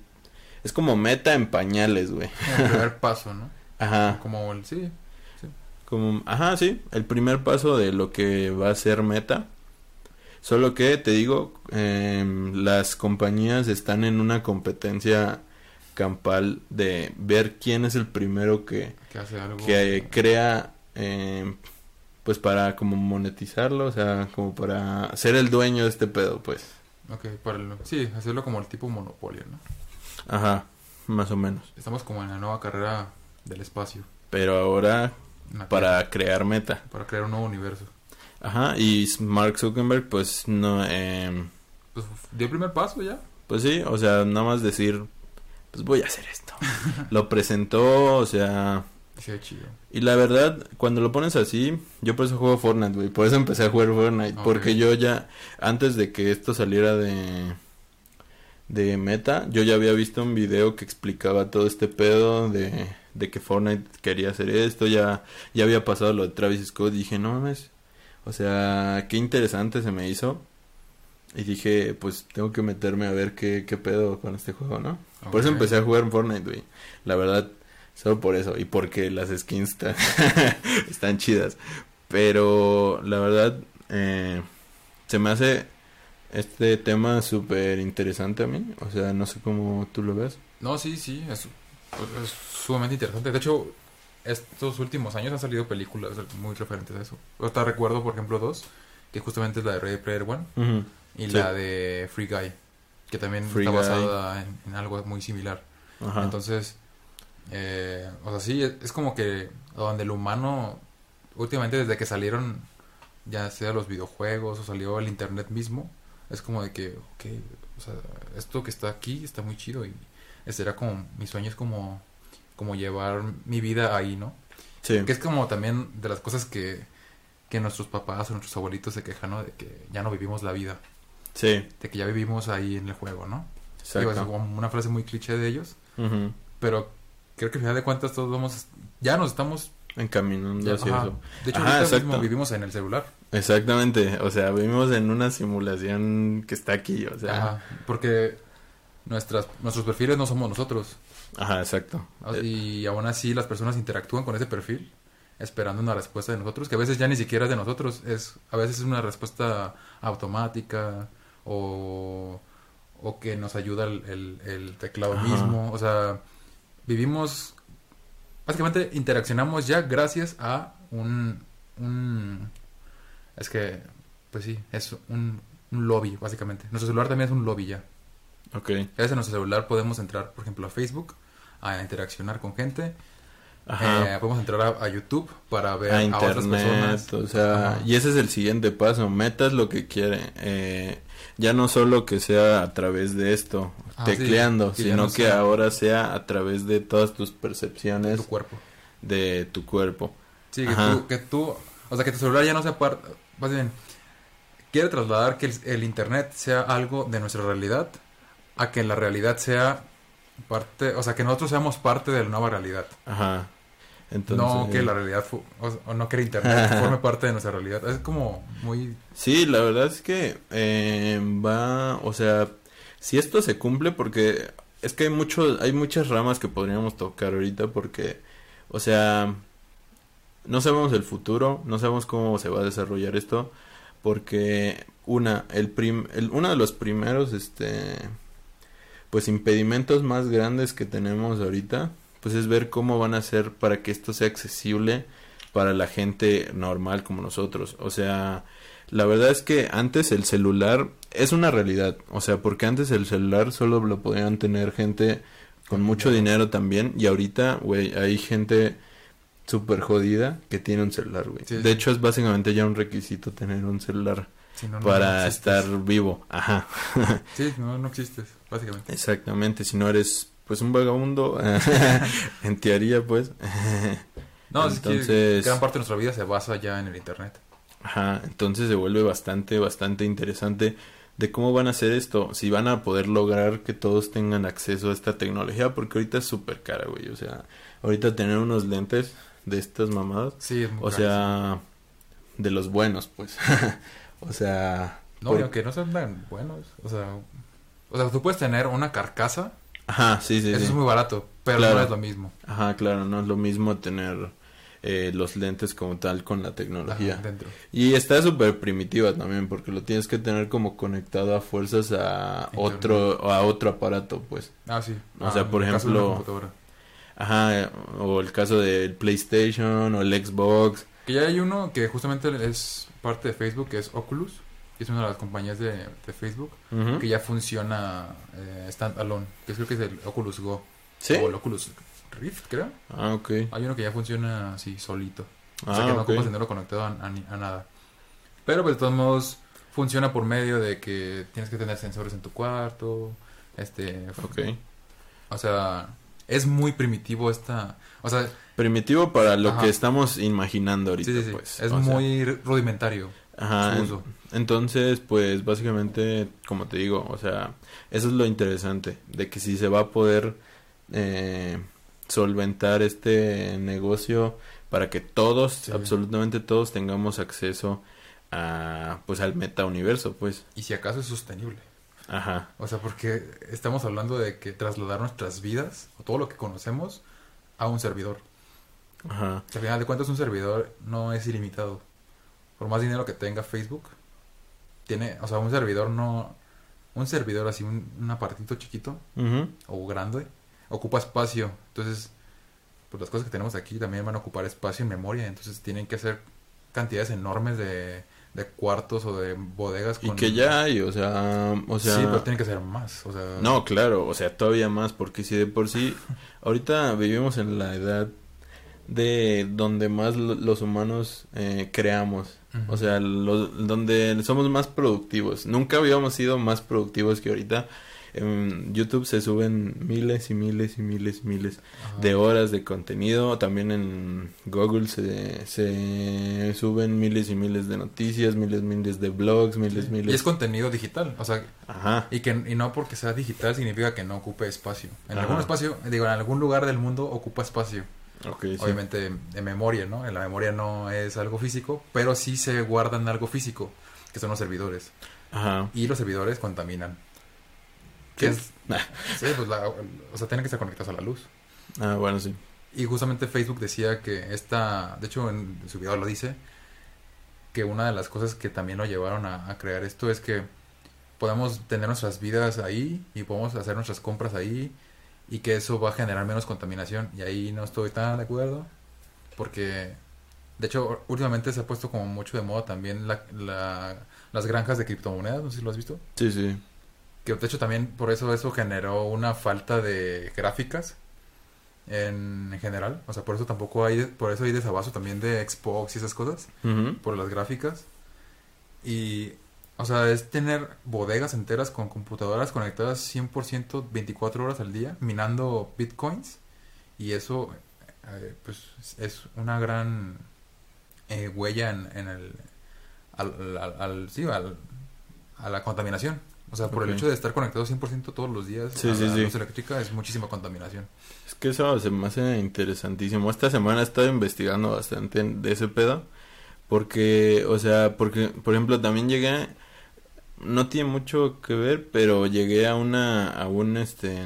es como meta en pañales, güey. El primer paso, ¿no? Ajá, Como el, sí, como ajá, sí, el primer paso de lo que va a ser meta. Solo que te digo, em, las compañías están en una competencia campal de ver quién es el primero que, que hace algo. que crea, em, pues para como monetizarlo, o sea, como para ser el dueño de este pedo, pues. Ok, para el- sí, hacerlo como el tipo monopolio, ¿no? Ajá, más o menos. Estamos como en la nueva carrera del espacio. Pero ahora para crear meta. para crear un nuevo universo. Ajá, y Mark Zuckerberg, pues no, em, Pues dio el primer paso ya. pues sí, o sea, nada más decir, pues voy a hacer esto. Lo presentó, o sea, Sí, chido. y la verdad, cuando lo pones así, yo por eso juego Fortnite, güey, por eso empecé a jugar Fortnite, porque yo ya, antes de que esto saliera de, de meta, yo ya había visto un video que explicaba todo este pedo de, de que Fortnite quería hacer esto, ya, ya había pasado lo de Travis Scott, y dije, no mames, o sea, qué interesante se me hizo. Y dije, pues tengo que meterme a ver qué, qué pedo con este juego, ¿no? Por eso empecé a jugar en Fortnite, güey. La verdad, solo por eso. Y porque las skins están, están chidas. Pero la verdad, eh, se me hace este tema súper interesante a mí. O sea, no sé cómo tú lo ves. No, sí, sí, es, es sumamente interesante. De hecho, estos últimos años han salido películas muy referentes a eso. Hasta recuerdo, por ejemplo, dos, que justamente es la de Ready Player One y Sí. la de Free Guy, que también Free está basada en, en algo muy similar. Ajá. Entonces, eh, o sea, sí, es, es como que donde el humano, últimamente desde que salieron ya sea los videojuegos o salió el internet mismo, es como de que, ok, o sea, esto que está aquí está muy chido y ese era como, mi sueño es como, como llevar mi vida ahí, ¿no? Sí. Que es como también de las cosas que, que nuestros papás o nuestros abuelitos se quejan, ¿no? De que ya no vivimos la vida, Sí, de que ya vivimos ahí en el juego, ¿no? Es exacto. como una frase muy cliché de ellos, Ujú. pero creo que al final de cuentas todos vamos, ya nos estamos... Encaminando ya- hacia ajá. eso. De hecho, Ajá, ahorita mismo vivimos en el celular. Exactamente, o sea, vivimos en una simulación que está aquí, o sea, Ajá, porque nuestras, nuestros perfiles no somos nosotros. Ajá, exacto. Y aún así las personas interactúan con ese perfil esperando una respuesta de nosotros, que a veces ya ni siquiera es de nosotros, es a veces es una respuesta automática o, o que nos ayuda el, el- el teclado Ajá. mismo. O sea, vivimos, básicamente interaccionamos ya gracias a un, un es que, pues sí, es un, un lobby, básicamente. Nuestro celular también es un lobby ya. ok, Gracias a nuestro celular podemos entrar, por ejemplo, a Facebook, a interaccionar con gente. ajá. Eh, podemos entrar a, a YouTube para ver a a, otras internet, personas. o sea, Ajá. y ese es el siguiente paso, metas lo que quiere, eh, ya no solo que sea a través de esto, Ah, tecleando, sino no que sea- ahora sea a través de todas tus percepciones tu cuerpo. de tu cuerpo. Sí, que Ajá. tú, que tú, o sea, que tu celular ya no sea parte, más bien, quiere trasladar que el, el Internet sea algo de nuestra realidad a que la realidad sea parte, o sea, que nosotros seamos parte de la nueva realidad. Ajá. Entonces, no que la realidad, fu- o, no que el Internet forme parte de nuestra realidad. Es como muy... Sí, la verdad es que eh, va, o sea, si esto se cumple, porque es que hay mucho, hay muchas ramas que podríamos tocar ahorita, porque, o sea, no sabemos el futuro, no sabemos cómo se va a desarrollar esto, porque una, el prim, el, uno de los primeros, este, pues impedimentos más grandes que tenemos ahorita, pues es ver cómo van a ser para que esto sea accesible para la gente normal como nosotros. O sea, la verdad es que antes el celular es una realidad. O sea, porque antes el celular solo lo podían tener gente con mucho dinero también. Y ahorita, güey, hay gente súper jodida que tiene un celular, güey. Sí, de hecho, es básicamente ya un requisito tener un celular si no, no, para no estar vivo. Ajá. Sí, no, no existes, básicamente. Exactamente. Si no eres, pues, un vagabundo, en teoría, pues. No, es que Entonces- gran parte de nuestra vida se basa ya en el Internet. Ajá, entonces se vuelve bastante, bastante interesante de cómo van a hacer esto, si van a poder lograr que todos tengan acceso a esta tecnología, porque ahorita es súper cara, güey, o sea, ahorita tener unos lentes de estas mamadas, Sí, es muy o caro. sea, de los buenos, pues, o sea, No, por- y aunque no sean tan buenos, o sea, o sea, tú puedes tener una carcasa, ajá, sí, sí, eso sí, es muy barato, pero Claro. no es lo mismo. ajá, claro, no es lo mismo tener eh, los lentes como tal con la tecnología. Ajá. Y está súper primitiva también, porque lo tienes que tener como conectado a fuerzas a Internet. otro, a otro aparato, pues. Ah, sí. O Ah, sea, por de una ejemplo-. Ajá, o el caso del PlayStation o el Xbox. Que ya hay uno que justamente es parte de Facebook, que es Oculus, que es una de las compañías de, de Facebook, que ya funciona eh, standalone, que creo que es el Oculus Go. ¿Sí? O el Oculus Rift, creo. Ah, ok. Hay uno que ya funciona así, solito. O Ah, sea, que no ocupas tenerlo conectado a, a a nada. Pero pues de todos modos funciona por medio de que tienes que tener sensores en tu cuarto. Este, Ok. o sea, es muy primitivo esta, o sea, Primitivo para lo Ajá. que estamos imaginando ahorita, sí, sí, sí, pues. es O sea, muy rudimentario Ajá, su uso. entonces, pues básicamente, como te digo, o sea, eso es lo interesante, de que si se va a poder eh, solventar este negocio para que todos, Sí. absolutamente todos, tengamos acceso a, pues al metauniverso, pues. Y si acaso es sostenible. Ajá, O sea, porque estamos hablando de que trasladar nuestras vidas o todo lo que conocemos a un servidor. Ajá, al final de cuentas un servidor no es ilimitado. Por más dinero que tenga Facebook, tiene, o sea, un servidor no, un servidor así, un, un apartito chiquito ujú, o grande, ocupa espacio. Entonces, pues las cosas que tenemos aquí también van a ocupar espacio en memoria. Entonces tienen que hacer cantidades enormes de, de cuartos o de bodegas. Y con- que ya hay, o sea, o sea... sí, pero tienen que ser más. O sea, No, claro, o sea, todavía más, porque si de por sí, ahorita vivimos en la edad de donde más lo- los humanos eh, creamos O sea, lo- donde somos más productivos. Nunca habíamos sido más productivos que ahorita. En YouTube se suben miles y miles y miles y miles Ajá. de horas de contenido. También en Google se, se suben miles y miles de noticias, miles y miles de blogs, miles y Y miles. es contenido digital, o sea, Ajá. y que y no porque sea digital significa que no ocupe espacio. En Ajá. algún espacio, digo, en algún lugar del mundo ocupa espacio. Sí. Obviamente en memoria, ¿no? En la memoria no es algo físico, pero sí se guardan algo físico, que son los servidores. Ajá. Y los servidores contaminan. ¿Qué? Es, sí, pues la- o sea, tienen que estar conectados a la luz. Ah, bueno, sí. Y justamente Facebook decía que esta, de hecho en su video lo dice, que una de las cosas que también lo llevaron a, a crear esto es que podemos tener nuestras vidas ahí y podemos hacer nuestras compras ahí y que eso va a generar menos contaminación. Y ahí no estoy tan de acuerdo porque, de hecho, últimamente se ha puesto como mucho de moda también la, la- las granjas de criptomonedas, no sé si lo has visto. Sí, sí. Que de hecho también por eso eso generó una falta de gráficas en, en general. O sea, por eso tampoco hay, por eso hay desabasto también de Xbox y esas cosas, Ujú. por las gráficas. Y, o sea, es tener bodegas enteras con computadoras conectadas 100% 24 horas al día, minando bitcoins. Y eso, eh, pues, es una gran eh, huella en, en el, al, al, al- sí, al- a la contaminación. O sea, por el hecho de estar conectado 100% todos los días Sí, a sí, la sí. luz eléctrica es muchísima contaminación. Es que eso se me hace interesantísimo. Esta semana he estado investigando bastante de ese pedo. Porque, o sea, porque, por ejemplo, también llegué, no tiene mucho que ver, pero llegué a una, a un, este,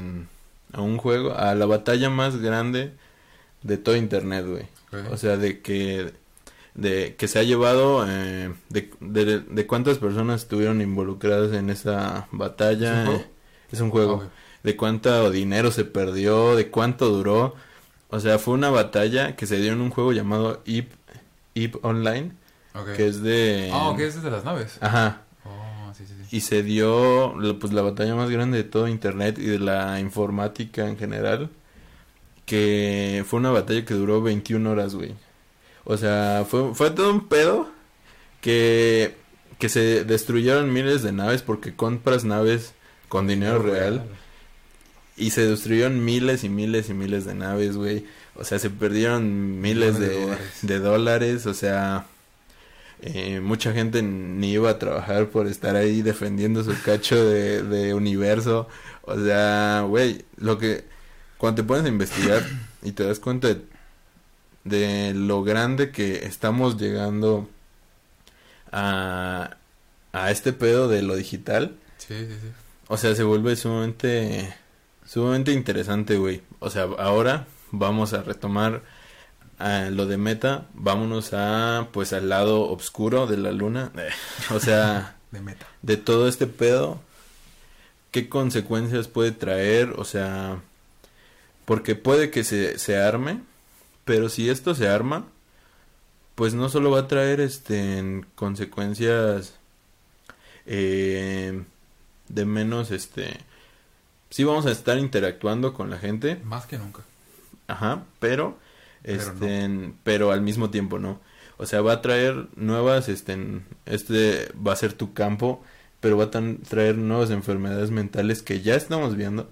a un juego, a la batalla más grande de todo internet, güey. O sea, de que, de que se ha llevado, eh, de, de, de cuántas personas estuvieron involucradas en esa batalla. ¿Es un juego? Es un juego Ah, de cuánto dinero se perdió, de cuánto duró. O sea, fue una batalla que se dio en un juego llamado Eve, Eve Online, que es de... Ah, ese es de las naves. Ajá. Y se dio pues la batalla más grande de todo internet y de la informática en general, que fue una batalla que duró 21 horas, güey. O sea, fue, fue todo un pedo que, que se destruyeron miles de naves porque compras naves con dinero real. Y se destruyeron miles y miles y miles de naves, güey. O sea, se perdieron miles de de dólares. O sea, eh, mucha gente ni iba a trabajar por estar ahí defendiendo su cacho de, de universo. O sea, güey, lo que... Cuando te pones a investigar y te das cuenta de, de lo grande que estamos llegando a, a este pedo de lo digital, Sí, sí, sí. o sea, se vuelve sumamente, sumamente interesante, güey. O sea, ahora vamos a retomar lo de meta. Vámonos a, pues, al lado oscuro de la luna. O sea, De meta. de todo este pedo, ¿qué consecuencias puede traer? O sea, porque puede que se, se arme, pero si esto se arma, pues no solo va a traer este en consecuencias eh, de menos este sí vamos a estar interactuando con la gente Más que nunca. Ajá, Pero este pero al mismo tiempo no. O sea, va a traer nuevas este este va a ser tu campo, pero va a traer nuevas enfermedades mentales que ya estamos viendo,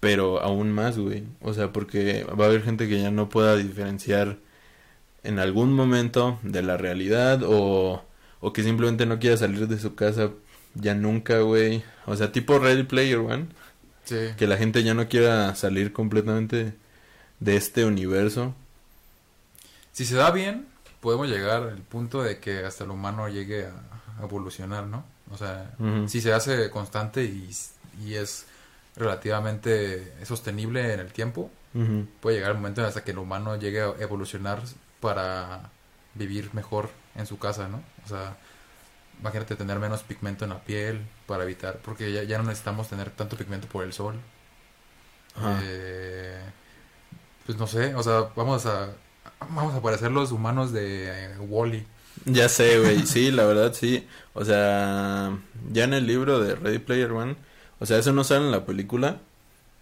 pero aún más, güey. O sea, porque va a haber gente que ya no pueda diferenciar en algún momento de la realidad o o que simplemente no quiera salir de su casa ya nunca, güey. O sea, tipo Ready Player One Sí. que la gente ya no quiera salir completamente de este universo. Si se da bien, podemos llegar al punto de que hasta el humano llegue a, evolucionar, ¿no? O sea, si se hace constante y, y es relativamente sostenible en el tiempo, puede llegar el momento en hasta que el humano llegue a evolucionar para vivir mejor en su casa, ¿no? O sea, imagínate tener menos pigmento en la piel para evitar, porque ya, ya no necesitamos tener tanto pigmento por el sol. Eh, pues no sé, o sea, vamos a vamos a parecer los humanos de Wally. Ya sé, güey, sí, la verdad sí. O sea, ya en el libro de Ready Player One, o sea, eso no sale en la película,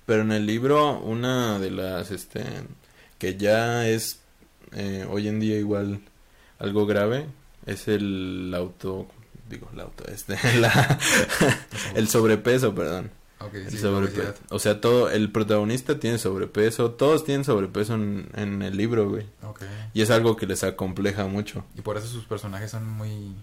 pero en el libro una de las, este, que ya es eh, hoy en día igual algo grave es el auto, digo, el auto, este, la, el sobrepeso, perdón. Ok, El sí, sobrepe- obesidad. O sea, todo, el protagonista tiene sobrepeso, todos tienen sobrepeso en, en el libro, güey. Y es algo que les acompleja mucho, Y por eso sus personajes son muy, muy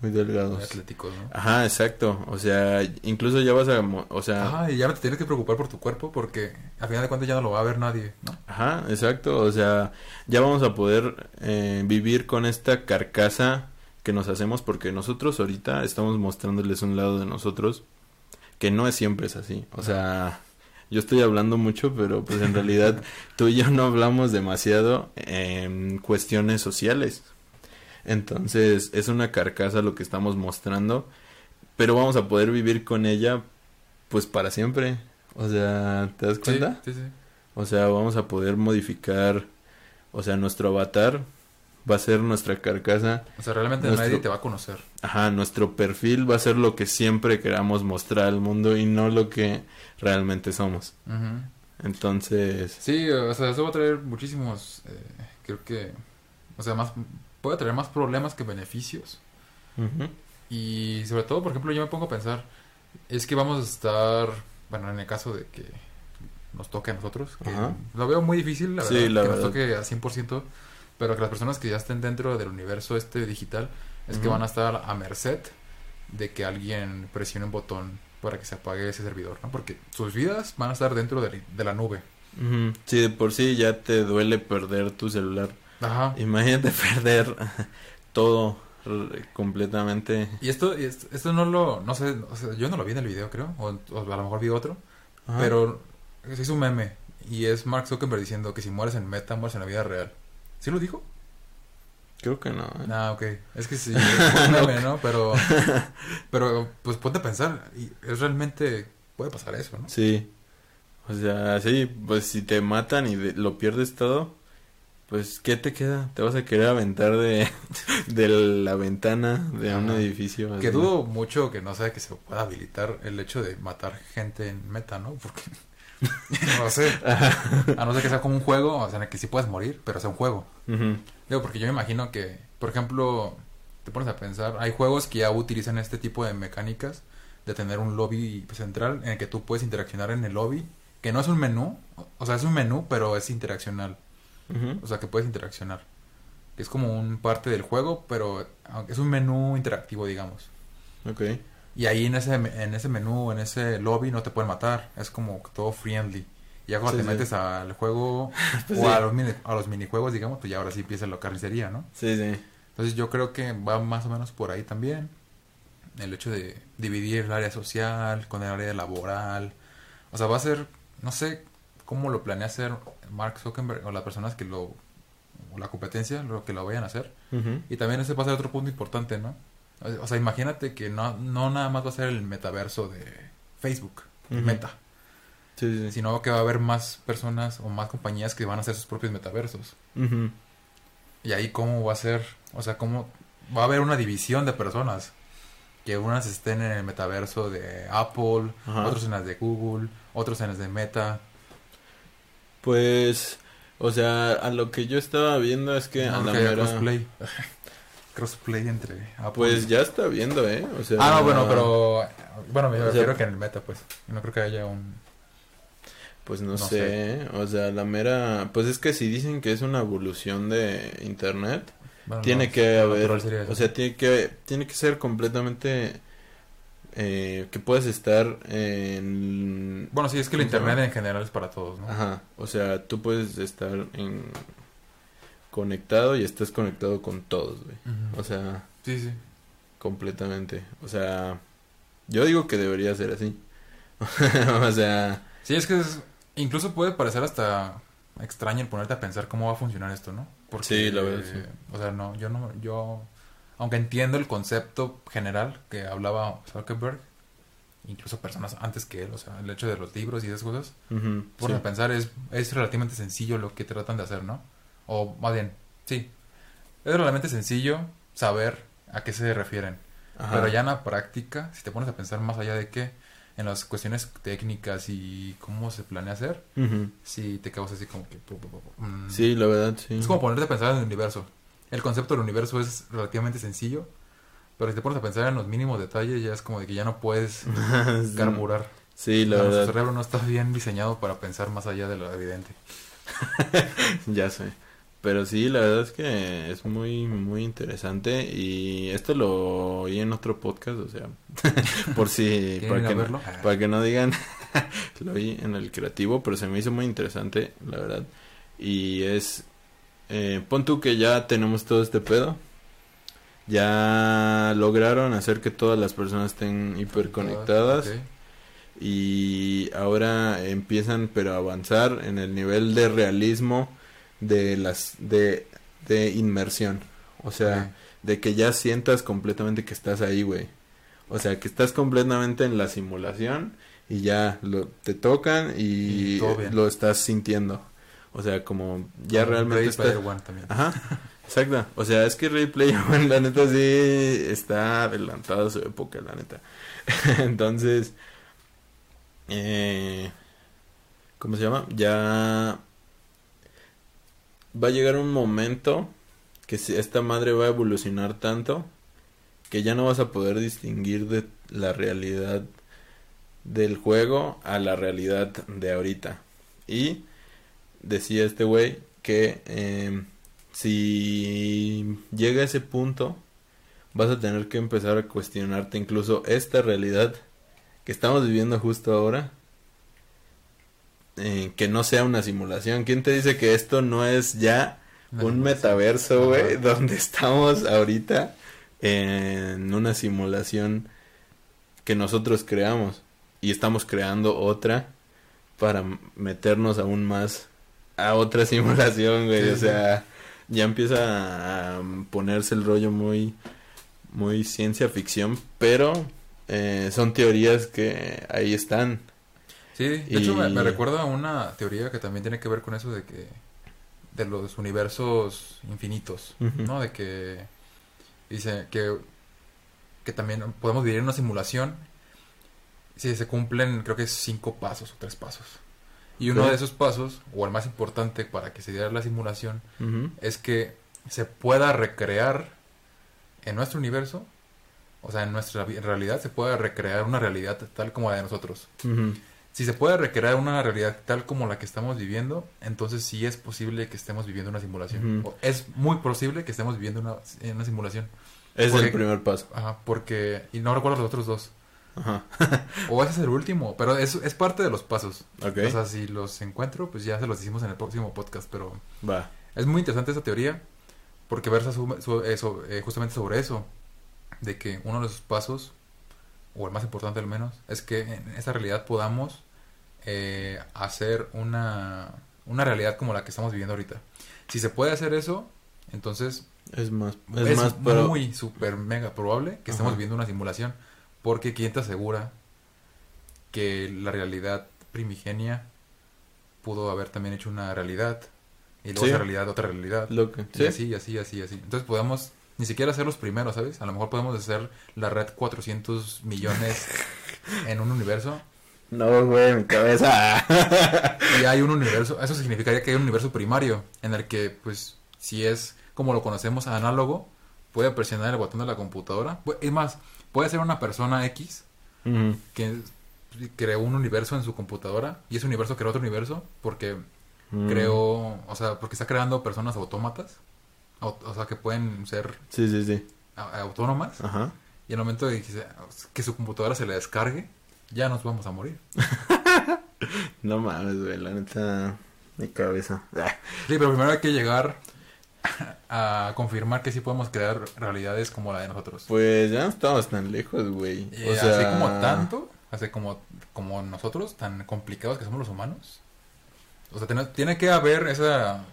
muy delgados. atléticos, ¿no? Ajá, exacto. O sea, incluso ya vas a, o sea, Ajá, y ya no te tienes que preocupar por tu cuerpo porque a final de cuentas ya no lo va a ver nadie, ¿no? Ajá, exacto. O sea, ya vamos a poder eh, vivir con esta carcasa que nos hacemos porque nosotros ahorita estamos mostrándoles un lado de nosotros que no es siempre es así. O sea, yo estoy hablando mucho, pero pues en realidad tú y yo no hablamos demasiado en cuestiones sociales. Entonces, es una carcasa lo que estamos mostrando, pero vamos a poder vivir con ella pues para siempre. O sea, ¿te das cuenta? Sí, sí, sí. O sea, vamos a poder modificar, o sea, nuestro avatar va a ser nuestra carcasa, O sea, realmente Nuestro- nadie te va a conocer. ajá, nuestro perfil va a ser lo que siempre queramos mostrar al mundo y no lo que realmente somos. Ujú. Entonces, Sí, o sea, eso va a traer muchísimos, eh, creo que, o sea, más, puede traer más problemas que beneficios. ujú, Y sobre todo, por ejemplo, yo me pongo a pensar, es que vamos a estar, bueno, en el caso de que nos toque a nosotros, que lo veo muy difícil, la Sí, verdad, la que verdad. nos toque a 100%, pero que las personas que ya estén dentro del universo este digital, es que van a estar a merced de que alguien presione un botón para que se apague ese servidor, ¿no? Porque sus vidas van a estar dentro de, de la nube. ujú. sí, de por sí ya te duele perder tu celular. Ajá. Imagínate perder todo completamente. Y esto, y esto, esto no lo, no sé, o sea, yo no lo vi en el video, creo, o, o a lo mejor vi otro, Ajá. pero se hizo un meme y es Mark Zuckerberg diciendo que si mueres en meta, mueres en la vida real. ¿Sí lo dijo? creo que no. ¿eh? Ah, ok. Es que sí, es un meme, ¿no? Pero, pero, pues ponte a pensar, y es realmente, puede pasar eso, ¿no? Sí. O sea, sí, pues si te matan y de- lo pierdes todo, pues ¿qué te queda? Te vas a querer aventar de, de la ventana de un edificio. así. Que dudo mucho que no sea que se pueda habilitar el hecho de matar gente en meta, ¿no? Porque, no sé, a no ser que sea como un juego, o sea, en el que sí puedes morir, pero sea un juego. Digo, porque yo me imagino que, por ejemplo, te pones a pensar, hay juegos que ya utilizan este tipo de mecánicas de tener un lobby central en el que tú puedes interaccionar en el lobby, que no es un menú, o sea, es un menú, pero es interaccional, o sea, que puedes interaccionar. Que es como un parte del juego, pero es un menú interactivo, digamos. Ok. Y ahí en ese, en ese menú, en ese lobby, no te pueden matar. Es como todo friendly. Y ya cuando Sí, te sí. metes al juego Pues o sí. a, los mini- a los minijuegos, digamos, pues ya ahora sí empieza la carnicería, ¿no? Sí, sí. Entonces yo creo que va más o menos por ahí también. El hecho de dividir el área social con el área laboral. O sea, va a ser, no sé cómo lo planea hacer Mark Zuckerberg o las personas que lo, o la competencia, lo que lo vayan a hacer. Y también ese va a ser otro punto importante, ¿no? O sea, imagínate que no, no nada más va a ser el metaverso de Facebook, Ujú. Meta, Sí, sí, sí. sino que va a haber más personas o más compañías que van a hacer sus propios metaversos. Y ahí cómo va a ser, o sea, cómo va a haber una división de personas. Que unas estén en el metaverso de Apple, otros en las de Google, otros en las de Meta. Pues, o sea, a lo que yo estaba viendo es que a la que mera- crossplay. crossplay entre Apple. Pues ya está viendo, ¿eh? O sea, Ah, no, bueno, pero... Bueno, me sea- refiero que en el Meta, pues. No creo que haya un... Pues no, No sé, sé. ¿eh? o sea, la mera, pues es que si dicen que es una evolución de internet, bueno, tiene no, que haber, o sea, tiene que, tiene que ser completamente, eh, que puedes estar en, Bueno, sí, es que el ¿cómo se internet en general es para todos, ¿no? ajá, o sea, tú puedes estar en, conectado y estás conectado con todos, güey, o sea, Sí, sí. completamente, o sea, yo digo que debería ser así, o sea, Sí, es que es- incluso puede parecer hasta extraño el ponerte a pensar cómo va a funcionar esto, ¿no? Porque, Sí, la verdad, sí. eh, O sea, no, yo no, yo, aunque entiendo el concepto general que hablaba Zuckerberg, incluso personas antes que él, o sea, el hecho de los libros y esas cosas, por sí. pensar es, es relativamente sencillo lo que tratan de hacer, ¿no? O más bien, sí, es relativamente sencillo saber a qué se refieren. Ajá. Pero ya en la práctica, si te pones a pensar más allá de qué, en las cuestiones técnicas y cómo se planea hacer, Ujú. si te causas así como que... mm. Sí, la verdad, sí. Es como ponerte a pensar en el universo. el concepto del universo es relativamente sencillo, pero si te pones a pensar en los mínimos detalles, ya es como de que ya no puedes carburar. Sí, la verdad. Nuestro cerebro no está bien diseñado para pensar más allá de lo evidente. Ya sé. Pero sí, la verdad es que es muy, muy interesante y esto lo oí en otro podcast, o sea, por si, ¿Quieren para que, no, verlo? Para que no digan, lo oí en el creativo, pero se me hizo muy interesante, la verdad. Y es, eh, pon tú que ya tenemos todo este pedo, ya lograron hacer que todas las personas estén hiperconectadas Ok. y ahora empiezan pero a avanzar en el nivel de realismo de las de, de inmersión o sea de que ya sientas completamente que estás ahí güey o sea que estás completamente en la simulación y ya lo, te tocan y, lo estás sintiendo o sea como ya Como realmente Player One también. Ajá, exacto. O sea, es que Ray Player One, la neta, sí está adelantado a su época, la neta. Entonces, eh, ¿cómo se llama? Ya va a llegar un momento que esta madre va a evolucionar tanto que ya no vas a poder distinguir de la realidad del juego a la realidad de ahorita. Y decía este güey que eh, si llega a ese punto vas a tener que empezar a cuestionarte incluso esta realidad que estamos viviendo justo ahora eh, que no sea una simulación. ¿Quién te dice que esto no es ya un metaverso, güey, donde estamos ahorita en una simulación que nosotros creamos y estamos creando otra para meternos aún más a otra simulación, güey, Sí, o sí. sea, ya empieza a ponerse el rollo muy muy ciencia ficción, pero eh, son teorías que ahí están. Sí, de hecho me, me recuerda a una teoría que también tiene que ver con eso de que de los universos infinitos. ¿no? De que dice que que también podemos vivir en una simulación si se cumplen creo que cinco pasos o tres pasos. Y uno de esos pasos, o el más importante para que se diera la simulación, es que se pueda recrear en nuestro universo, o sea, en nuestra realidad, se pueda recrear una realidad tal como la de nosotros. Ujú. Si se puede recrear una realidad tal como la que estamos viviendo, entonces sí es posible que estemos viviendo una simulación. Ujú. O es muy posible que estemos viviendo una, una simulación. Es Porque- el primer paso. Ajá, porque... Y no recuerdo los otros dos. Ajá. O ese es el último, pero es, es parte de los pasos. Ok. O sea, si los encuentro, pues ya se los decimos en el próximo podcast, pero... Va. Es muy interesante esa teoría porque versa su- su- eh, eh, justamente sobre eso, de que uno de sus pasos, o el más importante al menos, es que en esa realidad podamos eh, hacer una, una realidad como la que estamos viviendo ahorita. Si se puede hacer eso, entonces Es más, es, es, más, pero muy, super, mega probable que estemos Ajá. viviendo una simulación, porque ¿quién te asegura que la realidad primigenia pudo haber también hecho una realidad? Y luego Sí. esa realidad, otra realidad. lo que, Y sí. así, así, así, así. Entonces podemos ni siquiera ser los primeros, ¿sabes? A lo mejor podemos hacer la red 400 millones en un universo. No, güey, mi cabeza. Y hay un universo, eso significaría que hay un universo primario en el que, pues, si es como lo conocemos análogo, puede presionar el botón de la computadora. Pu- Es más, puede ser una persona X que creó un universo en su computadora y ese universo creó otro universo porque Mm. creó, o sea, porque está creando personas autómatas, au- o sea, que pueden ser Sí, sí, sí. a- autónomas Ajá. y en el momento de que, se- que su computadora se le descargue, ya nos vamos a morir. No mames, güey, la neta, mi cabeza. Sí, pero primero hay que llegar a confirmar que sí podemos crear realidades como la de nosotros. Pues ya no estamos tan lejos, güey. Eh, O sea, Así como tanto, así como, como nosotros, tan complicados que somos los humanos. O sea, tiene, tiene que haber esa,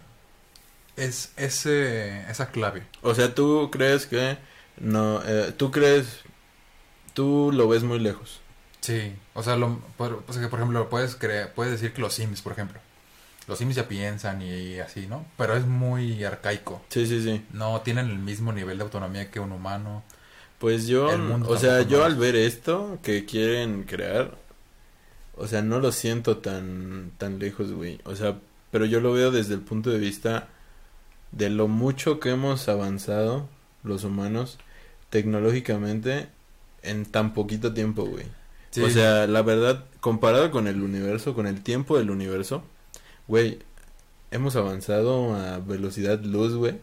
es, ese, esa clave. O sea, tú crees que no, eh, tú crees, tú lo ves muy lejos. Sí, o sea, lo, por, o sea, que, por ejemplo, puedes, creer, puedes decir que los Sims, por ejemplo, los Sims ya piensan y así, ¿no? Pero es muy arcaico. Sí, sí, sí. No tienen el mismo nivel de autonomía que un humano. Pues yo, o sea, yo al ver esto que quieren crear, o sea, no lo siento tan tan lejos, güey. O sea, pero yo lo veo desde el punto de vista de lo mucho que hemos avanzado los humanos tecnológicamente en tan poquito tiempo, güey. Sí. O sea, la verdad, comparado con el universo, con el tiempo del universo, güey, hemos avanzado a velocidad luz, güey,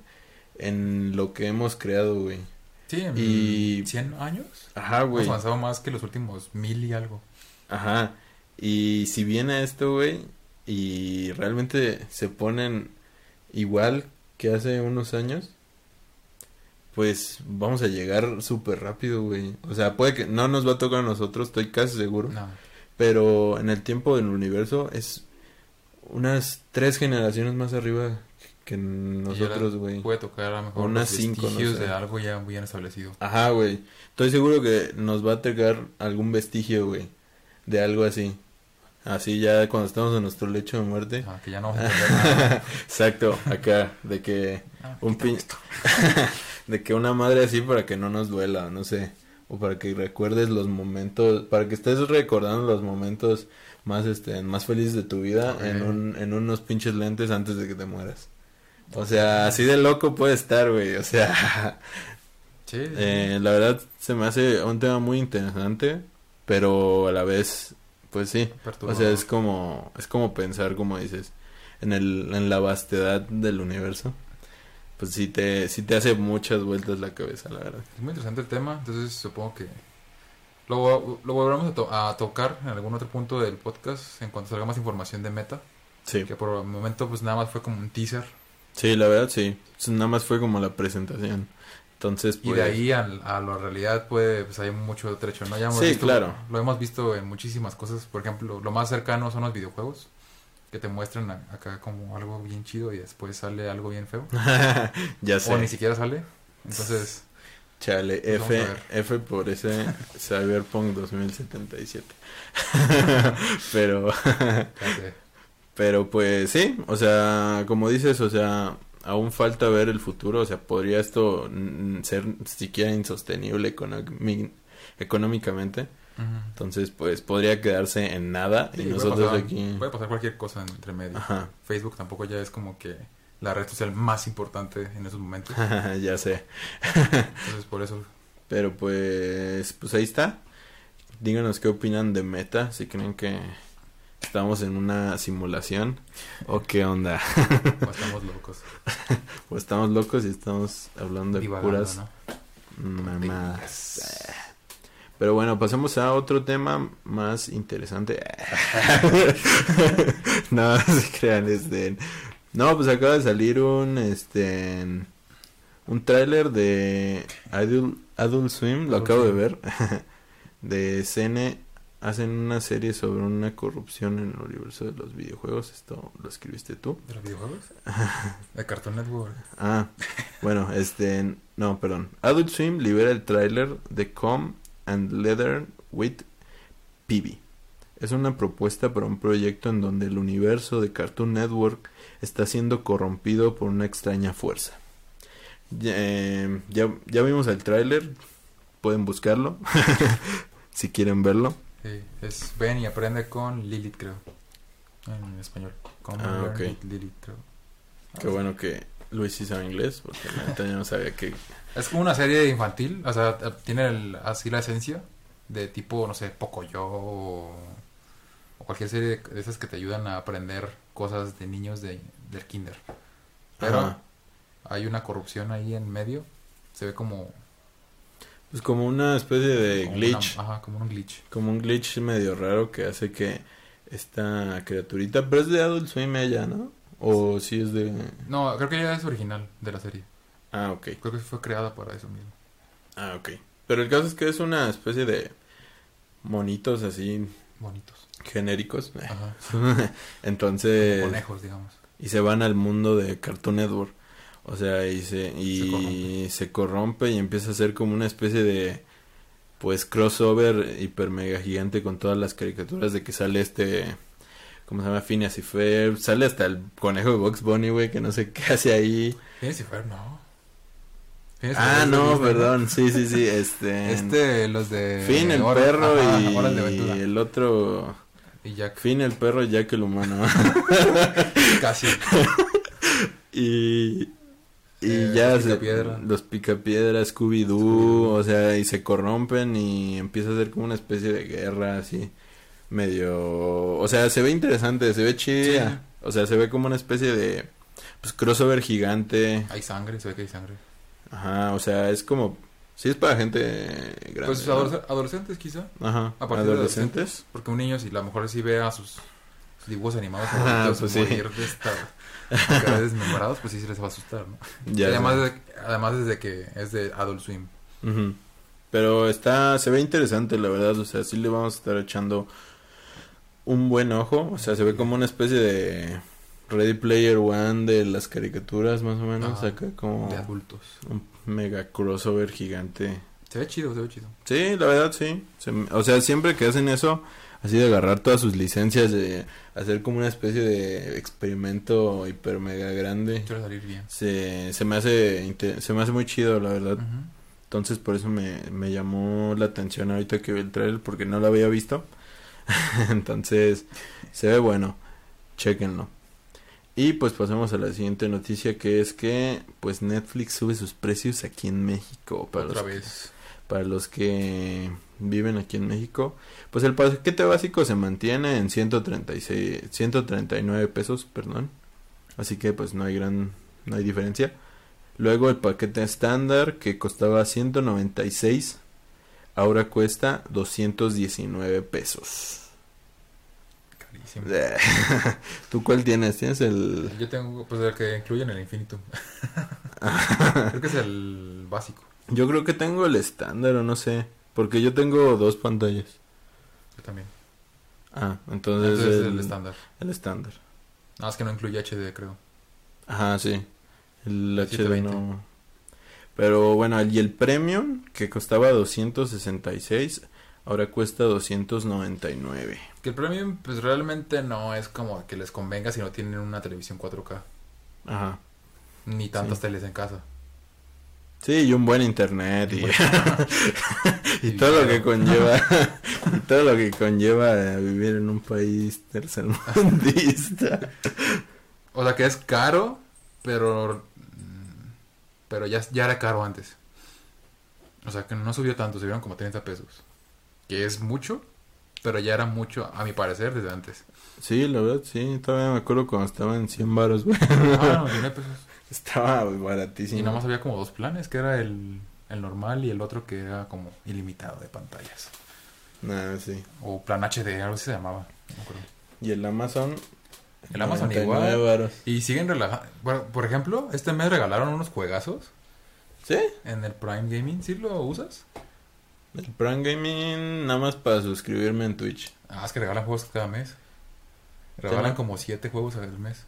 en lo que hemos creado, güey. sí, en y- 100 años. Ajá, Hemos güey. avanzado más que los últimos mil y algo. Ajá. Y si viene esto, güey, y realmente se ponen igual que hace unos años, pues vamos a llegar súper rápido, güey. O sea, puede que no nos va a tocar a nosotros, estoy casi seguro. No. Pero en el tiempo del universo es unas tres generaciones más arriba que nosotros, güey. Puede tocar a lo mejor Unas los cinco, no sé. de algo ya bien establecido. Ajá, güey. Estoy seguro que nos va a tocar algún vestigio, güey, de algo así. Así ya cuando estamos en nuestro lecho de muerte. Ah, que ya no vamos a entender nada. Exacto, acá, de que Ah, un pin... de que una madre así para que no nos duela, no sé. O para que recuerdes los momentos, para que estés recordando los momentos más, este, más felices de tu vida en, un, en unos pinches lentes antes de que te mueras. O sea, así de loco puede estar, güey. O sea, Sí, sí. eh, la verdad se me hace un tema muy interesante, pero a la vez, pues sí. O sea, es como, es como pensar, como dices, en el, en la vastedad del universo. Pues sí te, sí te hace muchas vueltas la cabeza, la verdad. Es muy interesante el tema, entonces supongo que lo, lo volveremos a, to- a tocar en algún otro punto del podcast en cuanto salga más información de Meta, Sí. que por el momento pues nada más fue como un teaser Sí, la verdad sí. Nada más fue como la presentación. Entonces, y pues... de ahí al- a, la realidad puede pues hay mucho trecho, ¿no? Ya hemos Sí, visto- claro. Lo hemos visto en muchísimas cosas, por ejemplo, lo más cercano son los videojuegos que te muestran acá como algo bien chido y después sale algo bien feo ya o ni siquiera sale. Entonces, Chale, Pues F. F por ese Cyberpunk 2077. Pero... Pero pues sí, o sea, como dices, o sea, aún falta ver el futuro, o sea, podría esto ser siquiera insostenible economi- entonces pues podría quedarse en nada Sí, y nosotros pasar- aquí... Puede pasar cualquier cosa entre medio. Ajá, Facebook tampoco ya es como que la red social más importante en esos momentos. ya sé, Entonces, por eso, pero pues, pues ahí está. Díganos qué opinan de Meta, si creen que estamos en una simulación o qué onda, o estamos locos. o estamos locos y estamos hablando de divagando, puras ¿no? mamadas. Pero bueno, pasemos a otro tema más interesante. no, no se crean, este. No, pues acaba de salir un este un tráiler de Adult, Adult Swim, lo acabo de ver. de CN hacen una serie sobre una corrupción en el universo de los videojuegos. Esto lo escribiste tú. ¿De los videojuegos? De Cartoon Network. Ah, bueno, este, no, perdón. Adult Swim libera el tráiler de Come and Leather with PB. Es una propuesta para un proyecto en donde el universo de Cartoon Network está siendo corrompido por una extraña fuerza. Ya, eh, ya, ya vimos el tráiler, pueden buscarlo si quieren verlo. Sí, es Ven y aprende con Lilith, creo. En español. Con Ah, Learn ok. with Lilith, creo. Qué bueno que Luis sí sabe inglés, porque la yo no sabía que... Es como una serie infantil, o sea, tiene el- así la esencia de tipo, no sé, Pocoyo o, o cualquier serie de esas que te ayudan a aprender cosas de niños de, del kinder. Pero Ajá. hay una corrupción ahí en medio, se ve como... Pues como una especie de glitch. una- ajá, como un glitch. como un glitch medio raro que hace que esta criaturita, pero es de Adult Swim ella, ¿no? O si es de... No, creo que ya es original de la serie. Ah, ok. Creo que fue creada para eso mismo. Ah, ok. Pero el caso es que es una especie de monitos así Bonitos. genéricos. Ajá. Entonces... Conejos, digamos. Y se van al mundo de Cartoon Network. O sea, y se, y Se corrompe. se corrompe y empieza a ser como una especie de pues crossover hiper mega gigante con todas las caricaturas de que sale este ¿cómo se llama? Phineas y Ferb, sale hasta el conejo de Box Bunny, güey, que no sé qué hace ahí. Phineas y Ferb, no. Phineas y Ah, no, perdón, sí, sí, sí, este Este, los de... Finn el perro ajá, y de Aventura. el otro Y Jack. Finn el perro, Jack el humano. Casi. Y, Y Eh, ya los Picapiedra. los picapiedra, Scooby-Doo, Scooby-Doo. o sea, y se corrompen y empieza a ser como una especie de guerra así, medio, o sea, se ve interesante, se ve chida, Sí. o sea, se ve como una especie de, pues, crossover gigante, Hay sangre, se ve que hay sangre. ajá, o sea, es como, sí es para gente grande, Pues adolescentes quizá. ajá, A partir de adolescentes, Porque un niño, si a lo mejor sí ve a sus, sus dibujos animados Ah, pues sí. morir de estar desmembrados, pues sí se les va a asustar, ¿no? ya, además, de, además desde que es de Adult Swim. Ujú. Pero está, se ve interesante, la verdad, o sea, sí le vamos a estar echando un buen ojo, o sea, se ve como una especie de Ready Player One de las caricaturas, más o menos, acá como De adultos. un mega crossover gigante. Se ve chido, se ve chido. Sí, la verdad, sí. Se o sea, siempre que hacen eso, así de agarrar todas sus licencias, de hacer como una especie de experimento hiper mega grande, salir bien. se, se me hace, se me hace muy chido, la verdad. Entonces por eso me, me llamó la atención ahorita que vi el trailer porque no lo había visto. Entonces se ve bueno. Chequenlo. Y pues pasemos a la siguiente noticia que es que pues Netflix sube sus precios aquí en México para Otra los, vez. para los que viven aquí en México. Pues el paquete básico se mantiene en 136 139 pesos, perdón. Así que pues no hay gran no hay diferencia. Luego el paquete estándar que costaba 196 ahora cuesta 219 pesos. Carísimo. ¿Tú cuál tienes? ¿Tienes el Yo tengo, pues el que incluyen el Infinitum. Creo que es el básico. Yo creo que tengo el estándar o no sé, porque yo tengo dos pantallas. Yo también. Ah, entonces, Entonces es el, el estándar. el estándar. Nada más que no incluye HD, creo. Ajá, sí. El HD 720. no. Pero bueno, y el Premium, que costaba 266, ahora cuesta 299. Que el Premium, pues realmente no es como que les convenga si no tienen una televisión 4K. Ajá. Ni tantas Sí. teles en casa. Sí, y un buen internet y, y Y todo lo que conlleva y todo lo que conlleva a vivir en un país tercermundista. O sea que es caro, pero. Pero ya, ya era caro antes. O sea que no subió tanto, subieron como 30 pesos. Que es mucho, pero ya era mucho, a mi parecer, desde antes. Sí, la verdad, sí, todavía me acuerdo cuando estaba en 100 baros, güey. Ah, 99 pesos. Estaba baratísimo. Y nada más había como dos planes, que era el, el normal y el otro que era como ilimitado de pantallas. Nah, sí. O plan HD, algo así se llamaba. no me acuerdo. Y el Amazon. El Amazon 99 igual. varos. Y siguen relajando. Bueno, por ejemplo, este mes regalaron unos juegazos ¿Sí? en el Prime Gaming. ¿Sí lo usas? El Prime Gaming, nada más para suscribirme en Twitch. Ah, es que regalan juegos cada mes. Regalan como siete juegos al mes.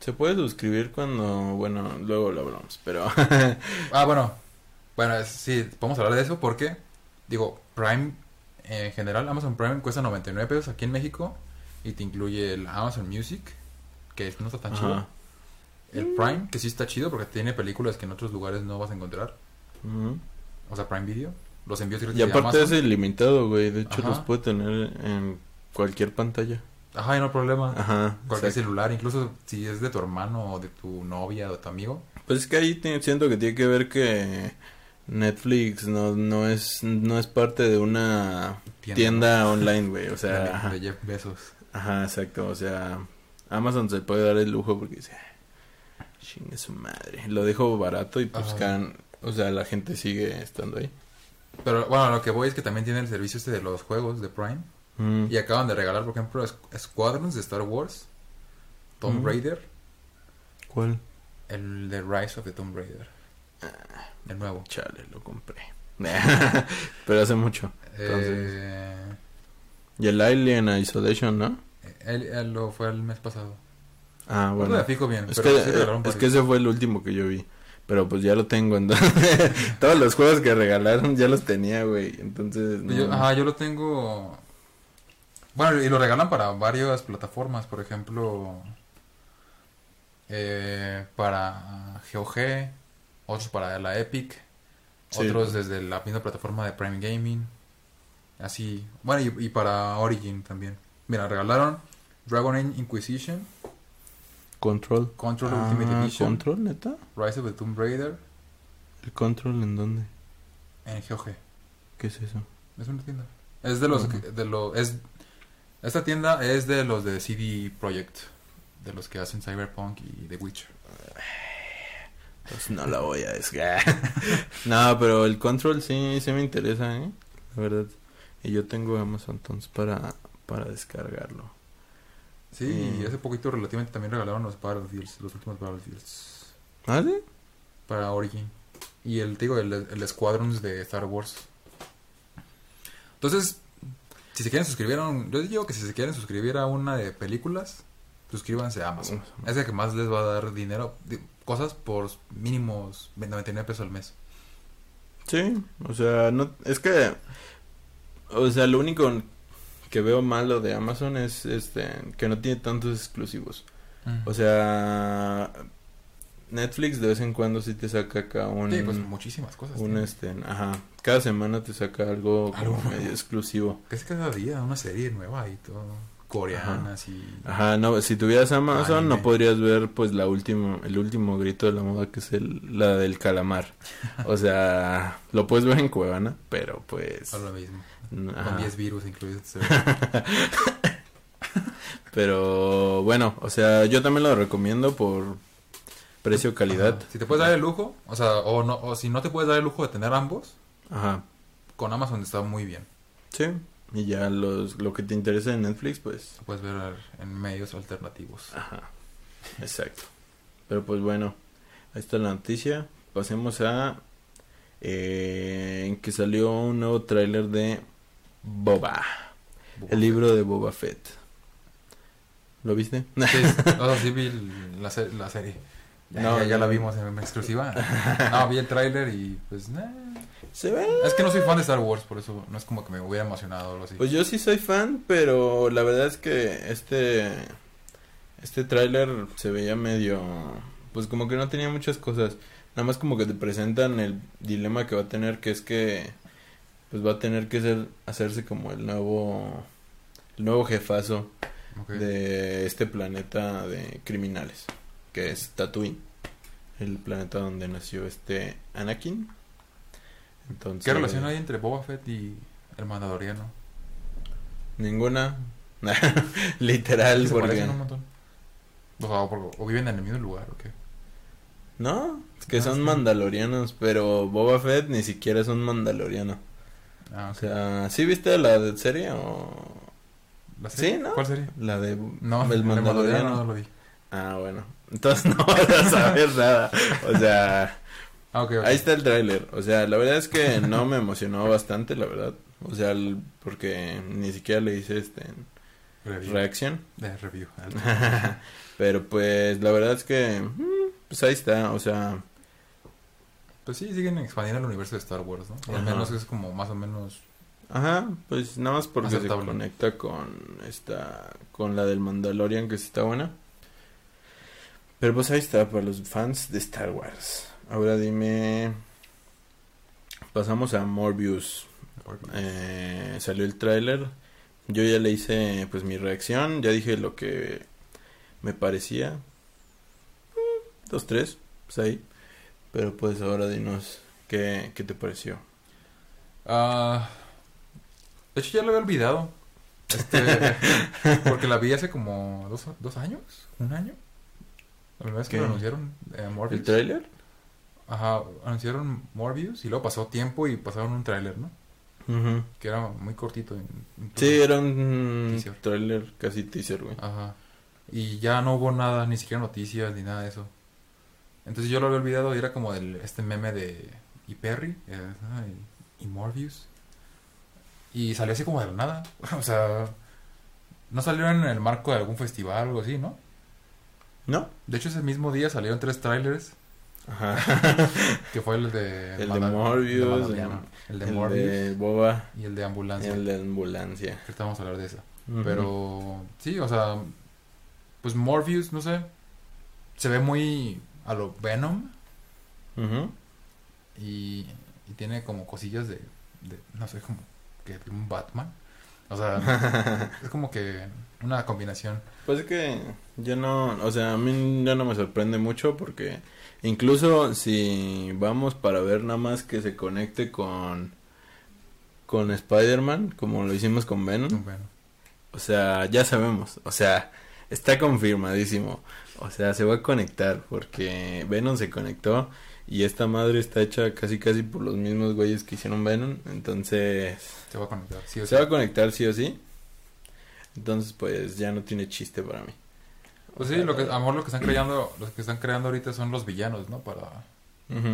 Se puede suscribir cuando. Bueno, luego lo hablamos, pero. Ah, bueno. Bueno, sí, podemos hablar de eso porque, digo, Prime en general, Amazon Prime cuesta 99 pesos aquí en México y te incluye el Amazon Music, que no está tan chido. El Prime, que sí está chido porque tiene películas que en otros lugares no vas a encontrar. O sea, Prime Video. Los envíos Y directos de aparte es ilimitado, güey. De hecho, Ajá. los puede tener en cualquier pantalla. Ajá, y no hay problema. Ajá. Cualquier exacto. celular, incluso si es de tu hermano o de tu novia o de tu amigo. Pues es que ahí te- siento que tiene que ver que Netflix no, no es no es parte de una tienda, online, güey. O sea, de Jeff Bezos. Ajá, exacto. O sea, Amazon se puede dar el lujo porque dice, "Ah, chingue su madre. Lo dejo barato y pues can- o sea, la gente sigue estando ahí. Pero bueno, lo que voy es que también tiene el servicio este de los juegos de Prime. Mm. Y acaban de regalar, por ejemplo, Squ- Squadrons de Star Wars, Tomb Mm. Raider, ¿Cuál? el de Rise of the Tomb Raider. El nuevo. Chale, lo compré. Pero hace mucho. Entonces- Eh, Y el Alien Isolation, ¿no? él, él lo fue el mes pasado. Ah, No bueno. me fijo bien, Es pero que, sí regalaron es que varios. ese fue el último que yo vi. Pero pues ya lo tengo. Entonces, todos los juegos que regalaron ya los tenía, güey. Entonces, no. Yo, ajá, yo lo tengo. Bueno, y lo regalan para varias plataformas, por ejemplo, eh, para GOG, otros para la Epic, Sí. otros desde la misma plataforma de Prime Gaming, así, bueno, y, y para Origin también. Mira, regalaron Dragon Age Inquisition, Control. Control Ah, Ultimate Edition, Control, neta. Rise of the Tomb Raider ¿El Control en dónde? en GOG. ¿Qué es eso? Es una tienda. Es de los que- de lo es esta tienda es de los de CD Projekt, de los que hacen Cyberpunk y The Witcher. Pues no la voy a no, pero el Control sí, sí me interesa, ¿eh? La verdad. Y yo tengo Amazon entonces para, para descargarlo. Sí, y hace poquito relativamente también regalaron los Battlefields, los últimos Battlefields ¿Ah, sí? para Origin. Y el, te digo, el, el Squadrons de Star Wars. Entonces, si se quieren suscribir a un... Yo digo que si se quieren suscribir a una de películas, suscríbanse a Amazon. Es el que más les va a dar dinero, di- cosas por mínimos 99 pesos al mes. Sí, o sea, no, es que, o sea, lo único que veo malo de Amazon es este que no tiene tantos exclusivos. O sea, Netflix de vez en cuando sí te saca acá un, sí, pues muchísimas cosas. un este, ajá, cada semana te saca algo como Algo. medio exclusivo. Casi cada día una serie nueva y todo. Coreanas y... Ajá, no, si tuvieras Amazon Anime. no podrías ver pues la última, el último grito de la moda que es el, la del calamar. O sea, lo puedes ver en Cuevana, pero pues, Es lo mismo. Ajá. Con 10 virus incluidos. Pero bueno, o sea, yo también lo recomiendo por precio calidad. Ajá. Si te puedes dar el lujo, o sea, o, no, o si no te puedes dar el lujo de tener ambos, Ajá. con Amazon está muy bien. Sí. Y ya los lo que te interesa en Netflix, pues Lo puedes ver en medios alternativos. Ajá, exacto. Pero pues bueno, ahí está la noticia. Pasemos a eh, en que salió un nuevo tráiler de Boba, el libro de Boba Fett. ¿Lo viste? Sí, vi la, se- la serie. Ya, No, ya, la vimos en exclusiva. No, vi el tráiler y pues... nah. Se ve. Es que no soy fan de Star Wars, por eso no es como que me hubiera emocionado o algo así. Pues yo sí soy fan, pero la verdad es que este este tráiler se veía medio pues como que no tenía muchas cosas. Nada más como que te presentan el dilema que va a tener, que es que pues va a tener que ser hacerse como el nuevo el nuevo jefazo de este planeta de criminales, que es Tatooine, el planeta donde nació este Anakin. Entonces, ¿Qué relación hay entre Boba Fett y el Mandaloriano? Ninguna. Literal, ¿Se porque... un montón? O, sea, viven en el mismo lugar, ¿o qué? No, es que Ah, son sí. mandalorianos, pero Boba Fett ni siquiera es un mandaloriano. Ah, O sea, ¿sí viste la de serie o ¿La serie? sí, ¿no? ¿Cuál serie? la de No, el mandaloriano? No lo vi. Ah, bueno. Entonces no vas a saber nada. O sea, Ah, ok, ok. ahí está el tráiler. O sea, la verdad es que no me emocionó bastante, la verdad. O sea, el- porque ni siquiera le hice este Review. reacción. De review. Pero pues la verdad es que mm, pues ahí está, o sea, Pues sí, siguen expandiendo el universo de Star Wars, ¿no? Al menos es como más o menos... Ajá, pues nada más porque Aceptable. se conecta con esta, con la del Mandalorian que sí está buena. Pero pues ahí está para los fans de Star Wars. Ahora dime, pasamos a Morbius. Eh, salió el tráiler. Yo ya le hice pues mi reacción, ya dije lo que me parecía. Mm, Dos, tres, pues ahí. Pero pues ahora dinos qué, qué te pareció. Ah, de hecho, ya lo había olvidado. Este, porque la vi hace como dos, dos años, un año. La primera vez que lo anunciaron, eh, Morbius. ¿El tráiler? Ajá, anunciaron Morbius y luego pasó tiempo y pasaron un tráiler, ¿no? Ujú. Que era muy cortito. incluso. Sí, era un Teaser. trailer casi teaser, güey. Ajá. Y ya no hubo nada, ni siquiera noticias, ni nada de eso. Entonces yo lo había olvidado y era como el, este meme de y Perry eh, y, y Morbius. Y salió así como de la nada. o sea, no salió en el marco de algún festival o algo así, ¿no? ¿No? De hecho ese mismo día salieron tres trailers, Ajá. que fue el de... El de Morbius, de el de el Morbius de Boba y el de y Ambulancia. el de Ambulancia. Que ahorita vamos a hablar de eso. Ujú. Pero sí, o sea, pues Morbius, no sé, se ve muy a lo Venom y, y tiene como cosillas de, de, no sé, como que de un Batman. O sea, es como que una combinación. Pues es que yo no, o sea, a mí ya no me sorprende mucho porque incluso si vamos para ver nada más que se conecte con con Spider-Man, como lo hicimos con Venom, Bueno, o sea, ya sabemos, o sea, está confirmadísimo. O sea, se va a conectar porque Venom se conectó y esta madre está hecha casi casi por los mismos güeyes que hicieron Venom, entonces se va a conectar. Sí, o se sea, va a conectar sí o sí. Entonces, pues ya no tiene chiste para mí. pues sí, lo que, a lo mejor lo que están creando, los que están creando ahorita son los villanos, ¿no? Para,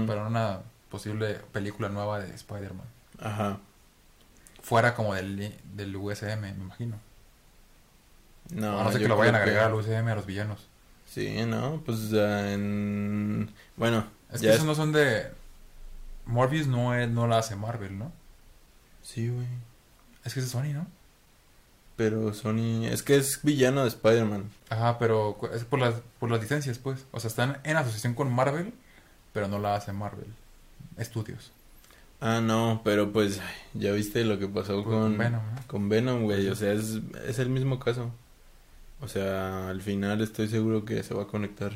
para una posible película nueva de Spider-Man. Ajá. Fuera como del, del USM, me imagino. No, a no yo que lo vayan a agregar al USM a los villanos. Sí, no, pues en... Bueno, Es que esos no son de... Morbius no, es, no la hace Marvel, ¿no? Sí, güey. Es que es de Sony, ¿no? Pero Sony... Es que es villano de Spider-Man. Ajá, pero es por las, por las licencias, pues. O sea, están en asociación con Marvel, pero no la hace Marvel. Estudios. Ah, no, pero pues ya viste lo que pasó Pues, con... Venom, ¿no? Con Venom, güey, o sea, es, es el mismo caso. O sea, al final estoy seguro que se va a conectar.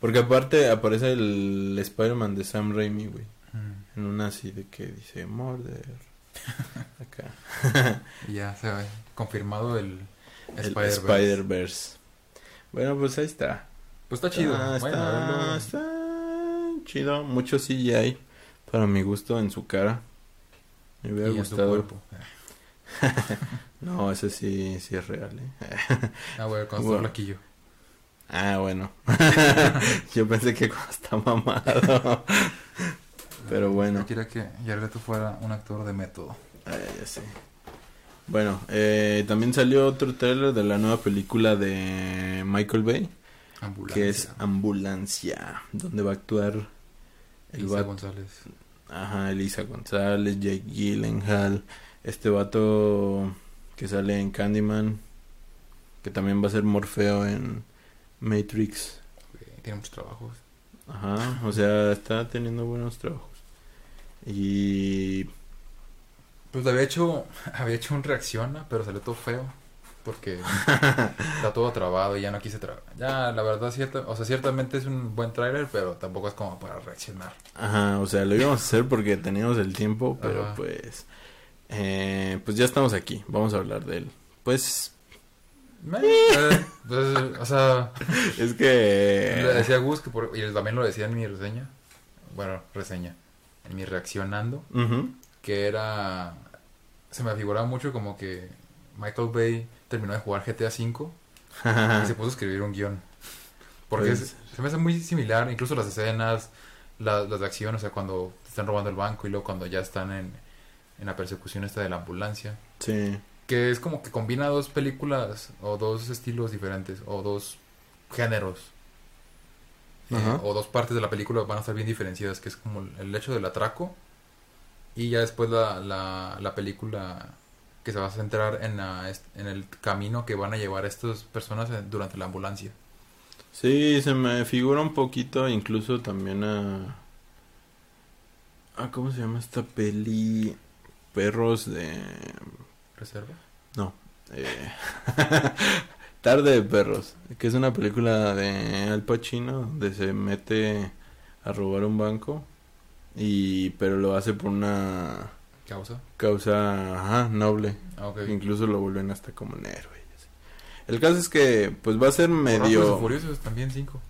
Porque aparte aparece el Spider-Man de Sam Raimi, güey. Mm. En una así de que dice Morder. Acá. Ya se ve confirmado el, El Spider-Verse. Bueno, pues ahí está. Pues está chido. Ah, está, está chido. Mucho CGI para mi gusto en su cara. Me hubiera Y en su gustado. cuerpo. No, ese sí, sí es real, ¿eh? Ah, güey, cuando Bueno. está flaquillo. Ah, bueno. Yo pensé que cuando está mamado. Pero bueno. Yo quería que Jared Leto fuera un actor de método. Ay, ya sé. Bueno, eh, también salió otro trailer de la nueva película de Michael Bay, Ambulancia. que es Ambulancia, donde va a actuar el González. ajá, Elisa González, Jake Gyllenhaal, este vato que sale en Candyman, que también va a ser Morfeo en Matrix. Tiene muchos trabajos. Ajá, o sea, está teniendo buenos trabajos. Y Pues había hecho, había hecho un reacciona, pero salió todo feo. Porque está todo trabado y ya no quise trabajar. Ya, la verdad, cierta, o sea, ciertamente es un buen tráiler, pero tampoco es como para reaccionar. Ajá, o sea, lo íbamos a hacer porque teníamos el tiempo, pero Ajá. pues, eh, pues ya estamos aquí, vamos a hablar de él. Pues, eh, pues, o sea, es le que... decía a Gus que por- y también lo decía en mi reseña. Bueno, reseña. En mi reaccionando. Que era se me figuraba mucho como que Michael Bay terminó de jugar GTA V y se puso a escribir un guion porque Pues- es- se me hace muy similar incluso las escenas la- las de acción o sea cuando están robando el banco y luego cuando ya están en, en la persecución esta de la ambulancia. Sí, que es como que combina dos películas o dos estilos diferentes o dos géneros. Eh, o dos partes de la película van a estar bien diferenciadas que es como el hecho del atraco y ya después la, la, la película que se va a centrar en, la- en el camino que van a llevar estas personas en- durante la ambulancia. Sí, se me figura un poquito incluso también a... Ah, ¿cómo se llama esta peli? Perros de... reserva No. eh, Tarde de Perros, que es una película de Al Pacino donde se mete a robar un banco y pero lo hace por una causa causa ajá, noble. ah, ok Incluso lo vuelven hasta como un héroe. El caso es que pues va a ser Rápidos y medio Furiosos también cinco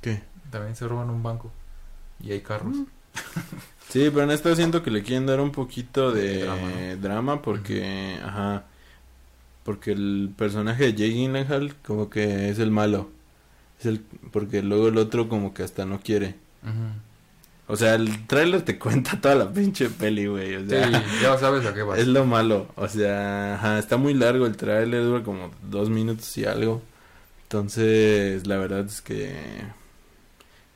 ¿Qué? también se roban un banco y hay carros Sí, pero en esta siento que le quieren dar un poquito de drama, drama, porque ajá, porque el personaje de Jake Gyllenhaal como que es el malo. Es el porque luego el otro como que hasta no quiere. Ujú. O sea, el tráiler te cuenta toda la pinche peli, güey. O sí sea, ya sabes a qué vas es lo malo. O sea, ajá, está muy largo el tráiler, dura como dos minutos y algo. Entonces, la verdad es que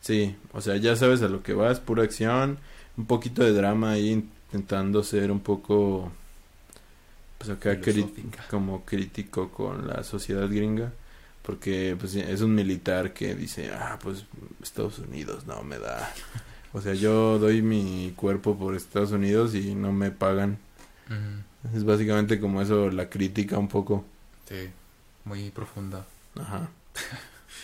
sí, o sea, ya sabes a lo que vas, pura acción, un poquito de drama ahí intentando ser un poco pues acá como crítico con la sociedad gringa. Porque pues es un militar que dice, ah, pues Estados Unidos no me da. O sea, yo doy mi cuerpo por Estados Unidos y no me pagan. Es básicamente como eso la crítica un poco. Sí, muy profunda. Ajá.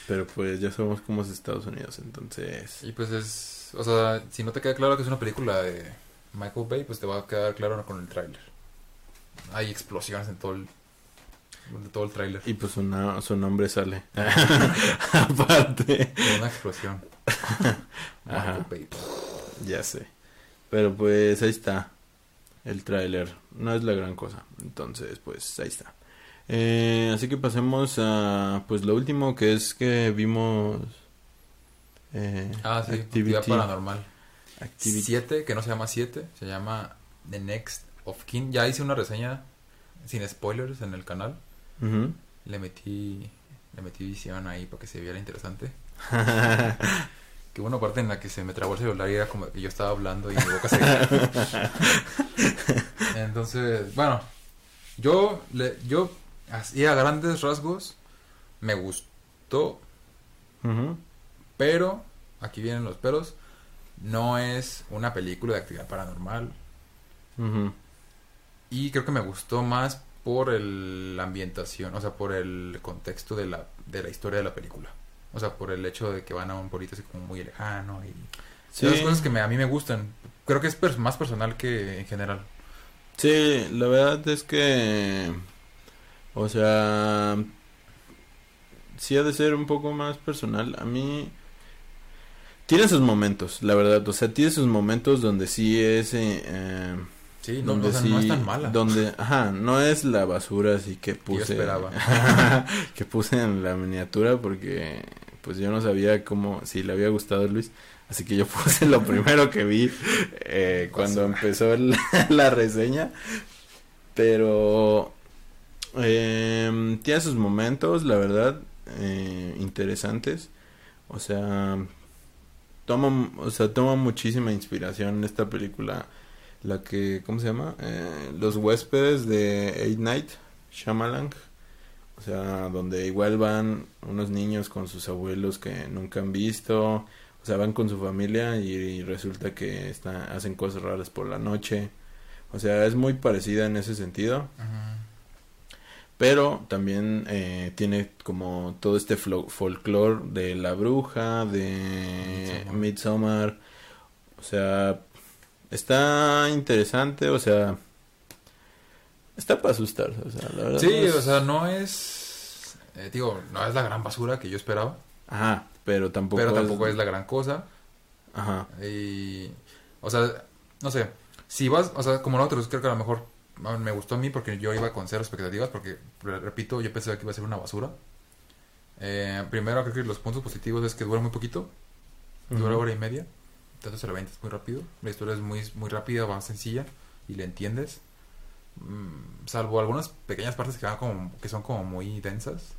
Pero pues ya sabemos cómo es Estados Unidos, entonces... Y pues es, o sea, si no te queda claro que es una película de Michael Bay, pues te va a quedar claro con el tráiler. Hay explosiones en todo el, en todo el tráiler. Y pues una, su nombre sale. Aparte. Una explosión. Ajá. Michael Bay. Ya sé. Pero pues ahí está. El tráiler. No es la gran cosa. Entonces, pues ahí está. Eh, así que pasemos a pues lo último que es que vimos eh, Ah, sí, actividad paranormal. Activity. 7, que no se llama 7, se llama The Next of Kin. Ya hice una reseña sin spoilers en el canal. Le metí le metí visión ahí para que se viera interesante. Que hubo una parte en la que se me trabó el celular y era como que yo estaba hablando y mi boca se Entonces, bueno, yo le yo así a grandes rasgos me gustó, Ujú. Pero aquí vienen los peros. No es una película de actividad paranormal y creo que me gustó más por el, la ambientación, o sea, por el contexto de la, de la historia de la película. O sea, por el hecho de que van a un pueblito así como muy lejano y Sí. esas cosas que me- a mí me gustan. Creo que es pers- más personal que en general. Sí, la verdad es que, o sea, sí ha de ser un poco más personal. A mí tiene sus momentos, la verdad. O sea, tiene sus momentos donde sí es, eh, eh, Sí, no, donde o sea, sí, no es tan mala. donde, ajá, no es la basura así que puse, esperaba. que puse en la miniatura porque, pues yo no sabía cómo, si le había gustado a Luis. Así que yo puse lo primero que vi eh, cuando empezó la, la reseña. Pero eh, tiene sus momentos, la verdad, eh, interesantes. O sea, toma, o sea, toma muchísima inspiración en esta película. La que, ¿cómo se llama? Eh, Los huéspedes de Eight Night, Shyamalan. O sea, donde igual van unos niños con sus abuelos que nunca han visto. O sea, van con su familia y, resulta que está, hacen cosas raras por la noche. O sea, es muy parecida en ese sentido. Pero también eh, tiene como todo este folclore de la bruja, de Midsommar. Midsommar. O sea, está interesante, o sea, está para asustarse, o sea, la verdad. Sí, es- o sea, no es... eh, digo, no es la gran basura que yo esperaba, Ajá, pero tampoco pero tampoco es la gran cosa. Ajá, Y, o sea, no sé, si vas, o sea, como nosotros, creo que a lo mejor me gustó a mí porque yo iba con cero expectativas, porque, re- repito, yo pensaba que iba a ser una basura. Eh, primero, creo que los puntos positivos es que dura muy poquito, dura hora y media, entonces se la ventas muy rápido. La historia es muy, muy rápida, más sencilla y la entiendes. Mm, salvo algunas pequeñas partes que, van como, que son como muy densas,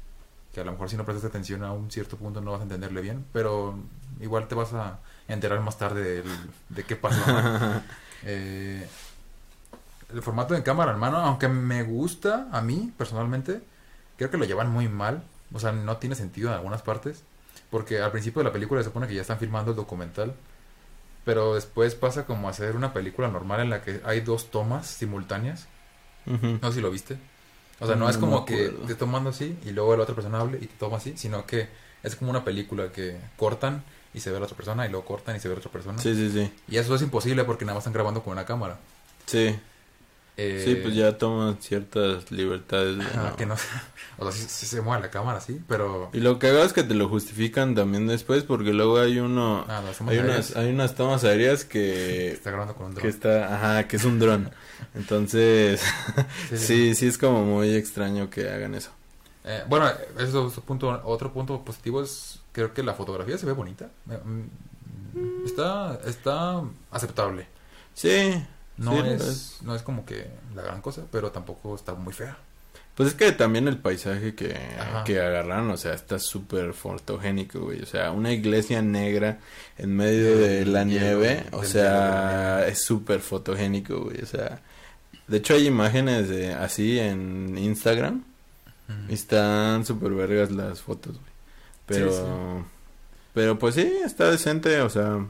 que a lo mejor si no prestas atención a un cierto punto no vas a entenderle bien, pero igual te vas a enterar más tarde de qué pasó. Eh, el formato de cámara, hermano, aunque me gusta a mí personalmente, creo que lo llevan muy mal. O sea, no tiene sentido en algunas partes. Porque al principio de la película se supone que ya están filmando el documental. Pero después pasa como a ser una película normal en la que hay dos tomas simultáneas. No sé si lo viste. O sea, no, No es como que te tomando así y luego la otra persona hable y te toma así, sino que es como una película que cortan y se ve la otra persona y luego cortan y se ve la otra persona. Sí, sí, sí. Y eso es imposible porque nada más están grabando con una cámara. Sí, Eh, sí, pues ya toman ciertas libertades. no- que no, o sea, sí, sí se mueve la cámara, sí, pero... Y lo que hago es que te lo justifican también después porque luego hay uno... Ah, hay, unas, hay unas tomas aéreas que... está grabando con un que dron. está, ajá, que es un dron. Entonces, Sí, sí. es como muy extraño que hagan eso. Eh, bueno, eso es punto, otro punto positivo es creo que la fotografía se ve bonita. Eh, mm, Está, está aceptable. Sí. No sí, es, no es como que la gran cosa, pero tampoco está muy fea. Pues es que también el paisaje que, Ajá. que agarraron, o sea, está súper fotogénico, güey. O sea, una iglesia negra en medio de la nieve, o sea, es súper fotogénico, güey. O sea, de hecho hay imágenes de así en Instagram y están súper vergas las fotos, güey. Pero, Sí, sí. pero pues sí, está decente, o sea,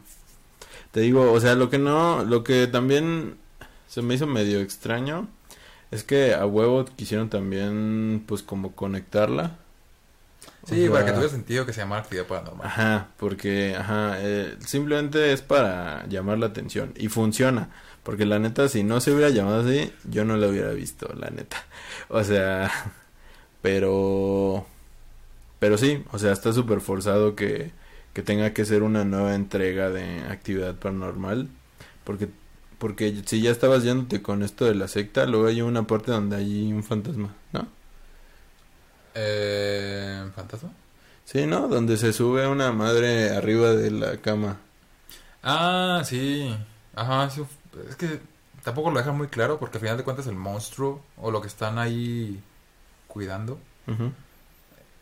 te digo, o sea, lo que no, lo que también se me hizo medio extraño Es que a huevo quisieron también, pues, como conectarla. O Sí, para que tuviera sentido que se llamara actividad paranormal. Ajá, porque, ajá, eh, simplemente es para llamar la atención. Y funciona. Porque la neta, si no se hubiera llamado así, yo no la hubiera visto, la neta. O sea, pero... Pero sí, o sea, está súper forzado que, que tenga que ser una nueva entrega de actividad paranormal. Porque, porque si ya estabas yéndote con esto de la secta, luego hay una parte donde hay un fantasma, ¿no? Eh, ¿Fantasma? Sí, ¿no? Donde se sube una madre arriba de la cama. Ah, sí. Ajá, eso, es que tampoco lo dejan muy claro porque al final de cuentas el monstruo o lo que están ahí cuidando, Ujú.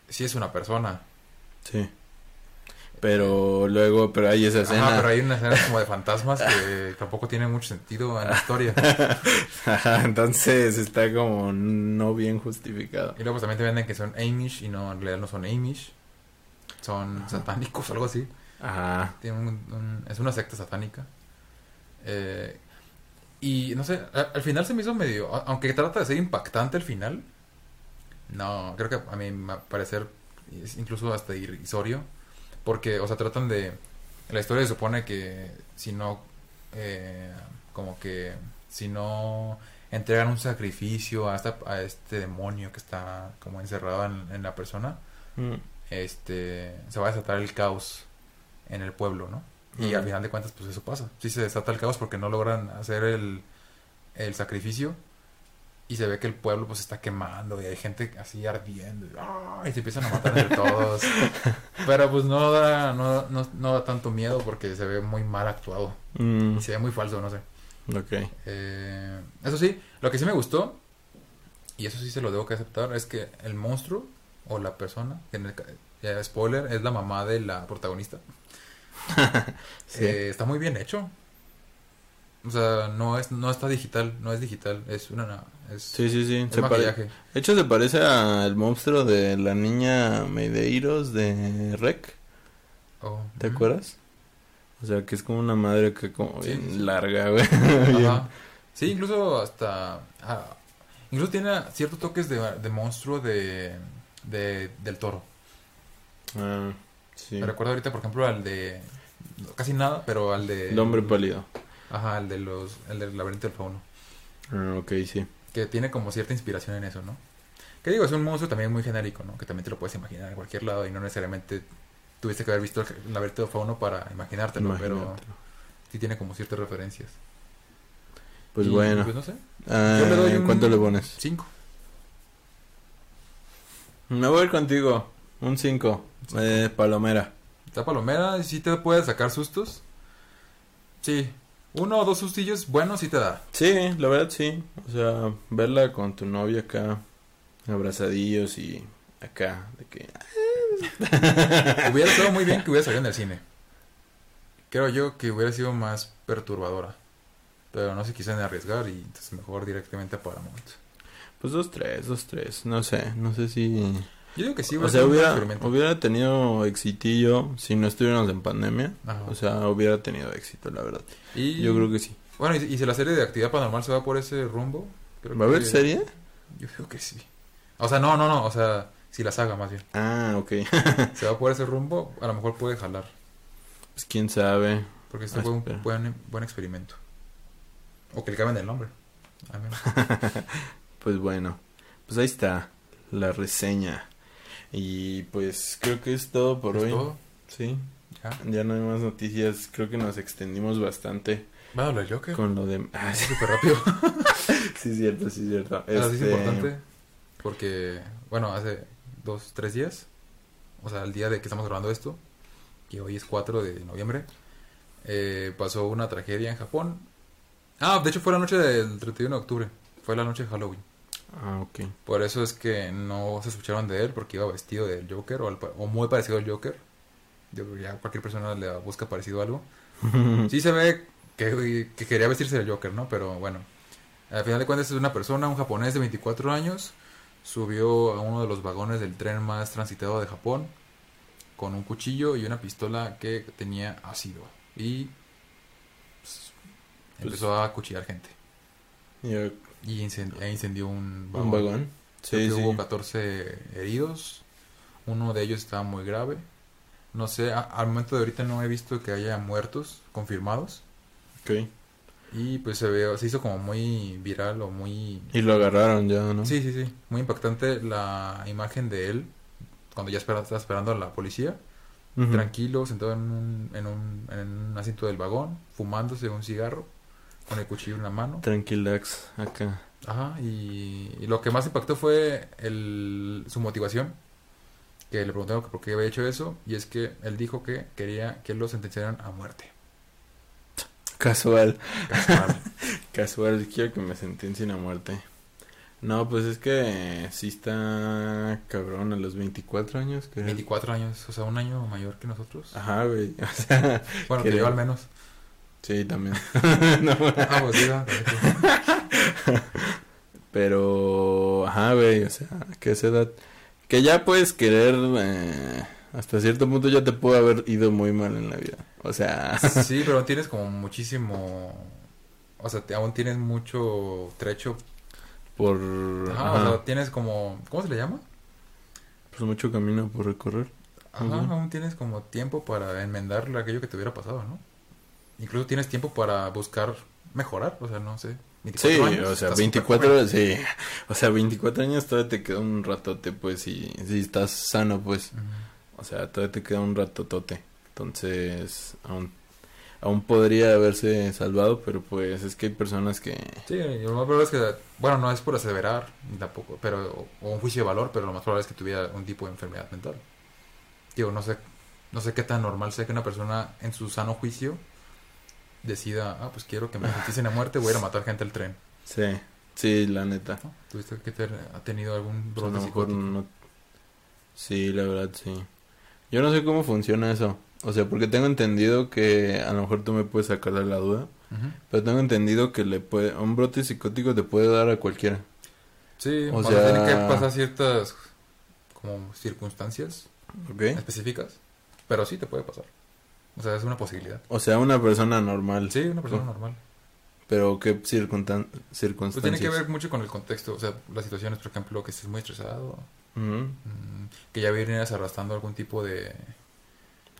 sí es una persona. Sí. Pero luego, pero hay esa escena. Ajá, pero hay una escena como de fantasmas que tampoco tiene mucho sentido en la historia. Ajá, entonces está como no bien justificado. Y luego pues también te venden que son Amish y no, en realidad no son Amish. Son satánicos o algo así. Ajá. Tienen un- un- es una secta satánica. Eh, y no sé, al final se me hizo medio. Aunque trata de ser impactante el final. No, creo que a mi parecer es incluso hasta irrisorio. Porque, o sea, tratan de. La historia se supone que si no. eh, como que. Si no entregan un sacrificio a, esta- a este demonio que está como encerrado en, en la persona Mm. este se va a desatar el caos en el pueblo, ¿no? Y al final de cuentas, pues eso pasa. Sí se desata el caos porque no logran hacer el, el sacrificio y se ve que el pueblo pues está quemando y hay gente así ardiendo y, ¡ah! y se empiezan a matar entre todos. Pero pues no da, no, no, no da tanto miedo porque se ve muy mal actuado Mm, y se ve muy falso, no sé. ok. Eh, eso sí, lo que sí me gustó, y eso sí se lo debo que aceptar, es que el monstruo o la persona, que en el, ca- ya spoiler, es la mamá de la protagonista. Sí. Eh, está muy bien hecho. O sea, no es no está digital, no es digital, es una es, Sí, sí, sí. Se maquillaje. De hecho, se parece al monstruo de la niña Medeiros de Rec. Oh, ¿Te acuerdas? O sea, que es como una madre que como Sí, bien sí. larga, güey. Ajá. Sí, incluso hasta ah, incluso tiene ciertos toques de, de monstruo de, de del toro. Ah, sí. Me recuerdo ahorita, por ejemplo, al de casi nada, pero al de El hombre pálido. Ajá, el de los el del laberinto del fauno, Ah, ok, sí. que tiene como cierta inspiración en eso, ¿no? Que digo, es un monstruo también muy genérico, ¿no? Que también te lo puedes imaginar en cualquier lado y no necesariamente tuviste que haber visto el laberinto del fauno para imaginártelo, pero sí tiene como ciertas referencias. Pues Y, bueno. Pues no sé, Ah, yo le doy un- ¿Cuánto le pones? cinco. Me voy a ir contigo. Un 5. Eh, palomera. Está palomera, sí te puede sacar sustos. Sí, uno o dos sustillos buenos sí te da. Sí, la verdad sí. O sea, verla con tu novia acá, abrazadillos y acá, de que... Hubiera estado muy bien que hubiera salido en el cine. Creo yo que hubiera sido más perturbadora. Pero no se quisieron arriesgar y entonces mejor directamente a Paramount. Pues dos, tres, dos, tres. No sé, no sé si... Yo digo que sí, o sea, hubiera, hubiera tenido exitillo si no estuviéramos en pandemia. Ajá. O sea, hubiera tenido éxito, la verdad. y, Yo creo que sí. Bueno, y, y si la serie de actividad paranormal se va por ese rumbo. creo ¿Va a haber que- serie? Yo creo que sí. O sea, no, no, no. O sea, si la saga más bien. Ah, ok. Se va por ese rumbo, a lo mejor puede jalar. pues quién sabe. Porque esto Ah, fue un buen, buen experimento. O que le cambien el nombre. Al menos. Pues bueno, pues ahí está la reseña. Y pues creo que es todo por ¿Es hoy. todo? Sí, Ya. ya no hay más noticias. Creo que nos extendimos bastante Bueno, lo Joker. con lo de... Ah, Es sí, súper rápido. sí, cierto, sí, cierto. Ahora sí es Este, importante porque, bueno, hace dos, tres días, o sea, el día de que estamos grabando esto, que hoy es 4 de noviembre, eh, pasó una tragedia en Japón. Ah, de hecho fue la noche del 31 de octubre, fue la noche de Halloween. Ah, ok. Por eso es que no se escucharon de él porque iba vestido del Joker o, al o muy parecido al Joker. Yo ya cualquier persona le busca parecido a algo. Sí se ve que, que quería vestirse del Joker, ¿no? Pero bueno, al final de cuentas es una persona, un japonés de 24 años, subió a uno de los vagones del tren más transitado de Japón con un cuchillo y una pistola que tenía ácido y pues, Pues- empezó a cuchillar gente. Y, eh, y incend- incendió un vagón. un vagón. Sí, sí. hubo 14 heridos. Uno de ellos estaba muy grave. No sé, a- al momento de ahorita no he visto que haya muertos confirmados. Ok. Y pues se ve, se hizo como muy viral o muy... Y lo agarraron ya, ¿no? Sí, sí, sí. Muy impactante la imagen de él cuando ya espera, está esperando a la policía. Tranquilo, sentado en un, en, un, en un asiento del vagón, fumándose un cigarro, con el cuchillo en la mano. Tranquilax, acá. Ajá, y, y lo que más impactó fue el, su motivación. Que le preguntaron que por qué había hecho eso. Y es que él dijo que quería que lo sentenciaran a muerte. Casual. Casual. Casual, quiero que me sentencien a muerte. No, pues es que sí está cabrón a los 24 años. Que... 24 años, o sea, un año mayor que nosotros. Ajá, güey. O sea, bueno, que yo al menos. Sí, también. No, Ah, pues sí, pero, ajá, güey, o sea, que esa edad. Que ya puedes querer. eh, hasta cierto punto ya te pudo haber ido muy mal en la vida. O sea, Sí, pero tienes como muchísimo... O sea, te- aún tienes mucho trecho. por. Ajá, ajá, o sea, tienes como... ¿Cómo se le llama? pues mucho camino por recorrer. Ajá, Ujú. aún tienes como tiempo para enmendar aquello que te hubiera pasado, ¿no? Incluso tienes tiempo para buscar mejorar, o sea, no sé. 24 Sí, años, o sea, estás 24, superjoven. sí. O sea, 24 años todavía te queda un ratote, pues, si, si estás sano, pues. O sea, todavía te queda un ratotote. Entonces, aún, aún podría haberse salvado, pero pues es que hay personas que... Sí, lo más probable es que, bueno, no es por aseverar, tampoco, pero, o un juicio de valor, pero lo más probable es que tuviera un tipo de enfermedad mental. Digo, no sé, no sé qué tan normal sea que una persona en su sano juicio decida, ah, pues quiero que me sentencien a muerte, voy a ir a matar gente al tren. Sí, sí, la neta. ¿no? ¿Tuviste que ter- ha tenido algún brote psicótico? no... Sí, la verdad, sí. Yo no sé cómo funciona eso. O sea, porque tengo entendido que a lo mejor tú me puedes sacar de la duda. Pero tengo entendido que le puede, un brote psicótico te puede dar a cualquiera. Sí, O sea- tienen que pasar ciertas como circunstancias específicas, pero sí te puede pasar. O sea, es una posibilidad. O sea, una persona normal. Sí, una persona normal. Pero ¿qué circunstan- Pues circunstancias? tiene que ver mucho con el contexto, o sea, las situaciones, por ejemplo, que estés muy estresado, Ujú. mm, que ya vienes arrastrando algún tipo de,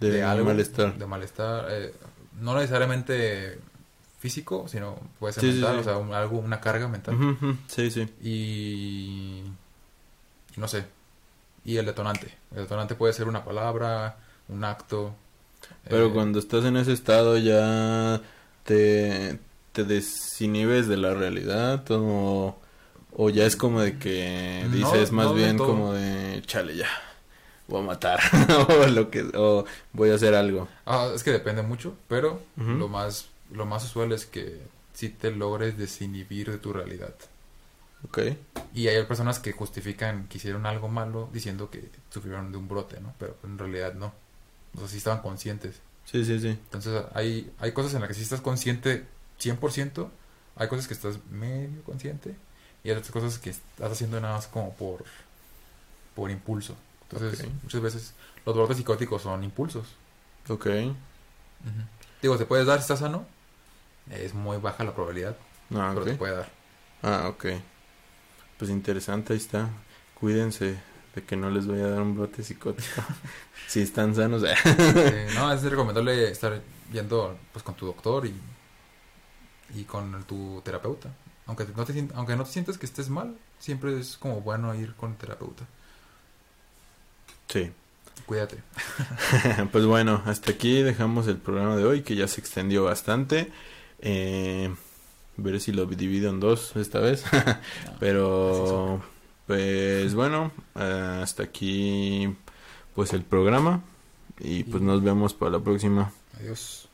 De, algo, malestar. de malestar, eh, no necesariamente físico, sino puede ser Sí, sí, mental, sí. o sea, un- algo, una carga mental. Ujú, ujú. Sí, sí. y no sé, y el detonante. El detonante puede ser una palabra, un acto. Pero eh, cuando estás en ese estado ya te, te desinhibes de la realidad o, o ya es como de que No, dices más no bien como de chale ya voy a matar o lo que o voy a hacer algo. ah, es que depende mucho, pero lo más lo más usual es que si te logres desinhibir de tu realidad. ¿Ok? Y hay personas que justifican que hicieron algo malo diciendo que sufrieron de un brote, ¿no? Pero en realidad no. O sea, sí estaban conscientes. Sí, sí, sí. Entonces hay, hay cosas en las que sí estás consciente 100%, hay cosas que estás medio consciente y hay otras cosas que estás haciendo nada más como por, por impulso. Entonces muchas veces los brotes psicóticos son impulsos. Ok. Digo, ¿te puedes dar si estás sano? Es muy baja la probabilidad, Ah, pero te puede dar. Ah, ok. Pues interesante, ahí está. Cuídense de que no les vaya a dar un brote psicótico. si están sanos. Eh, no, es recomendable estar yendo pues con tu doctor y, y con tu terapeuta. Aunque no, te, aunque no te sientas que estés mal, siempre es como bueno ir con el terapeuta. sí. Cuídate. pues bueno, hasta aquí dejamos el programa de hoy, que ya se extendió bastante. Eh, veré si lo divido en dos esta vez. Pero, pues bueno, eh, hasta aquí pues el programa. Y pues nos vemos para la próxima. Adiós.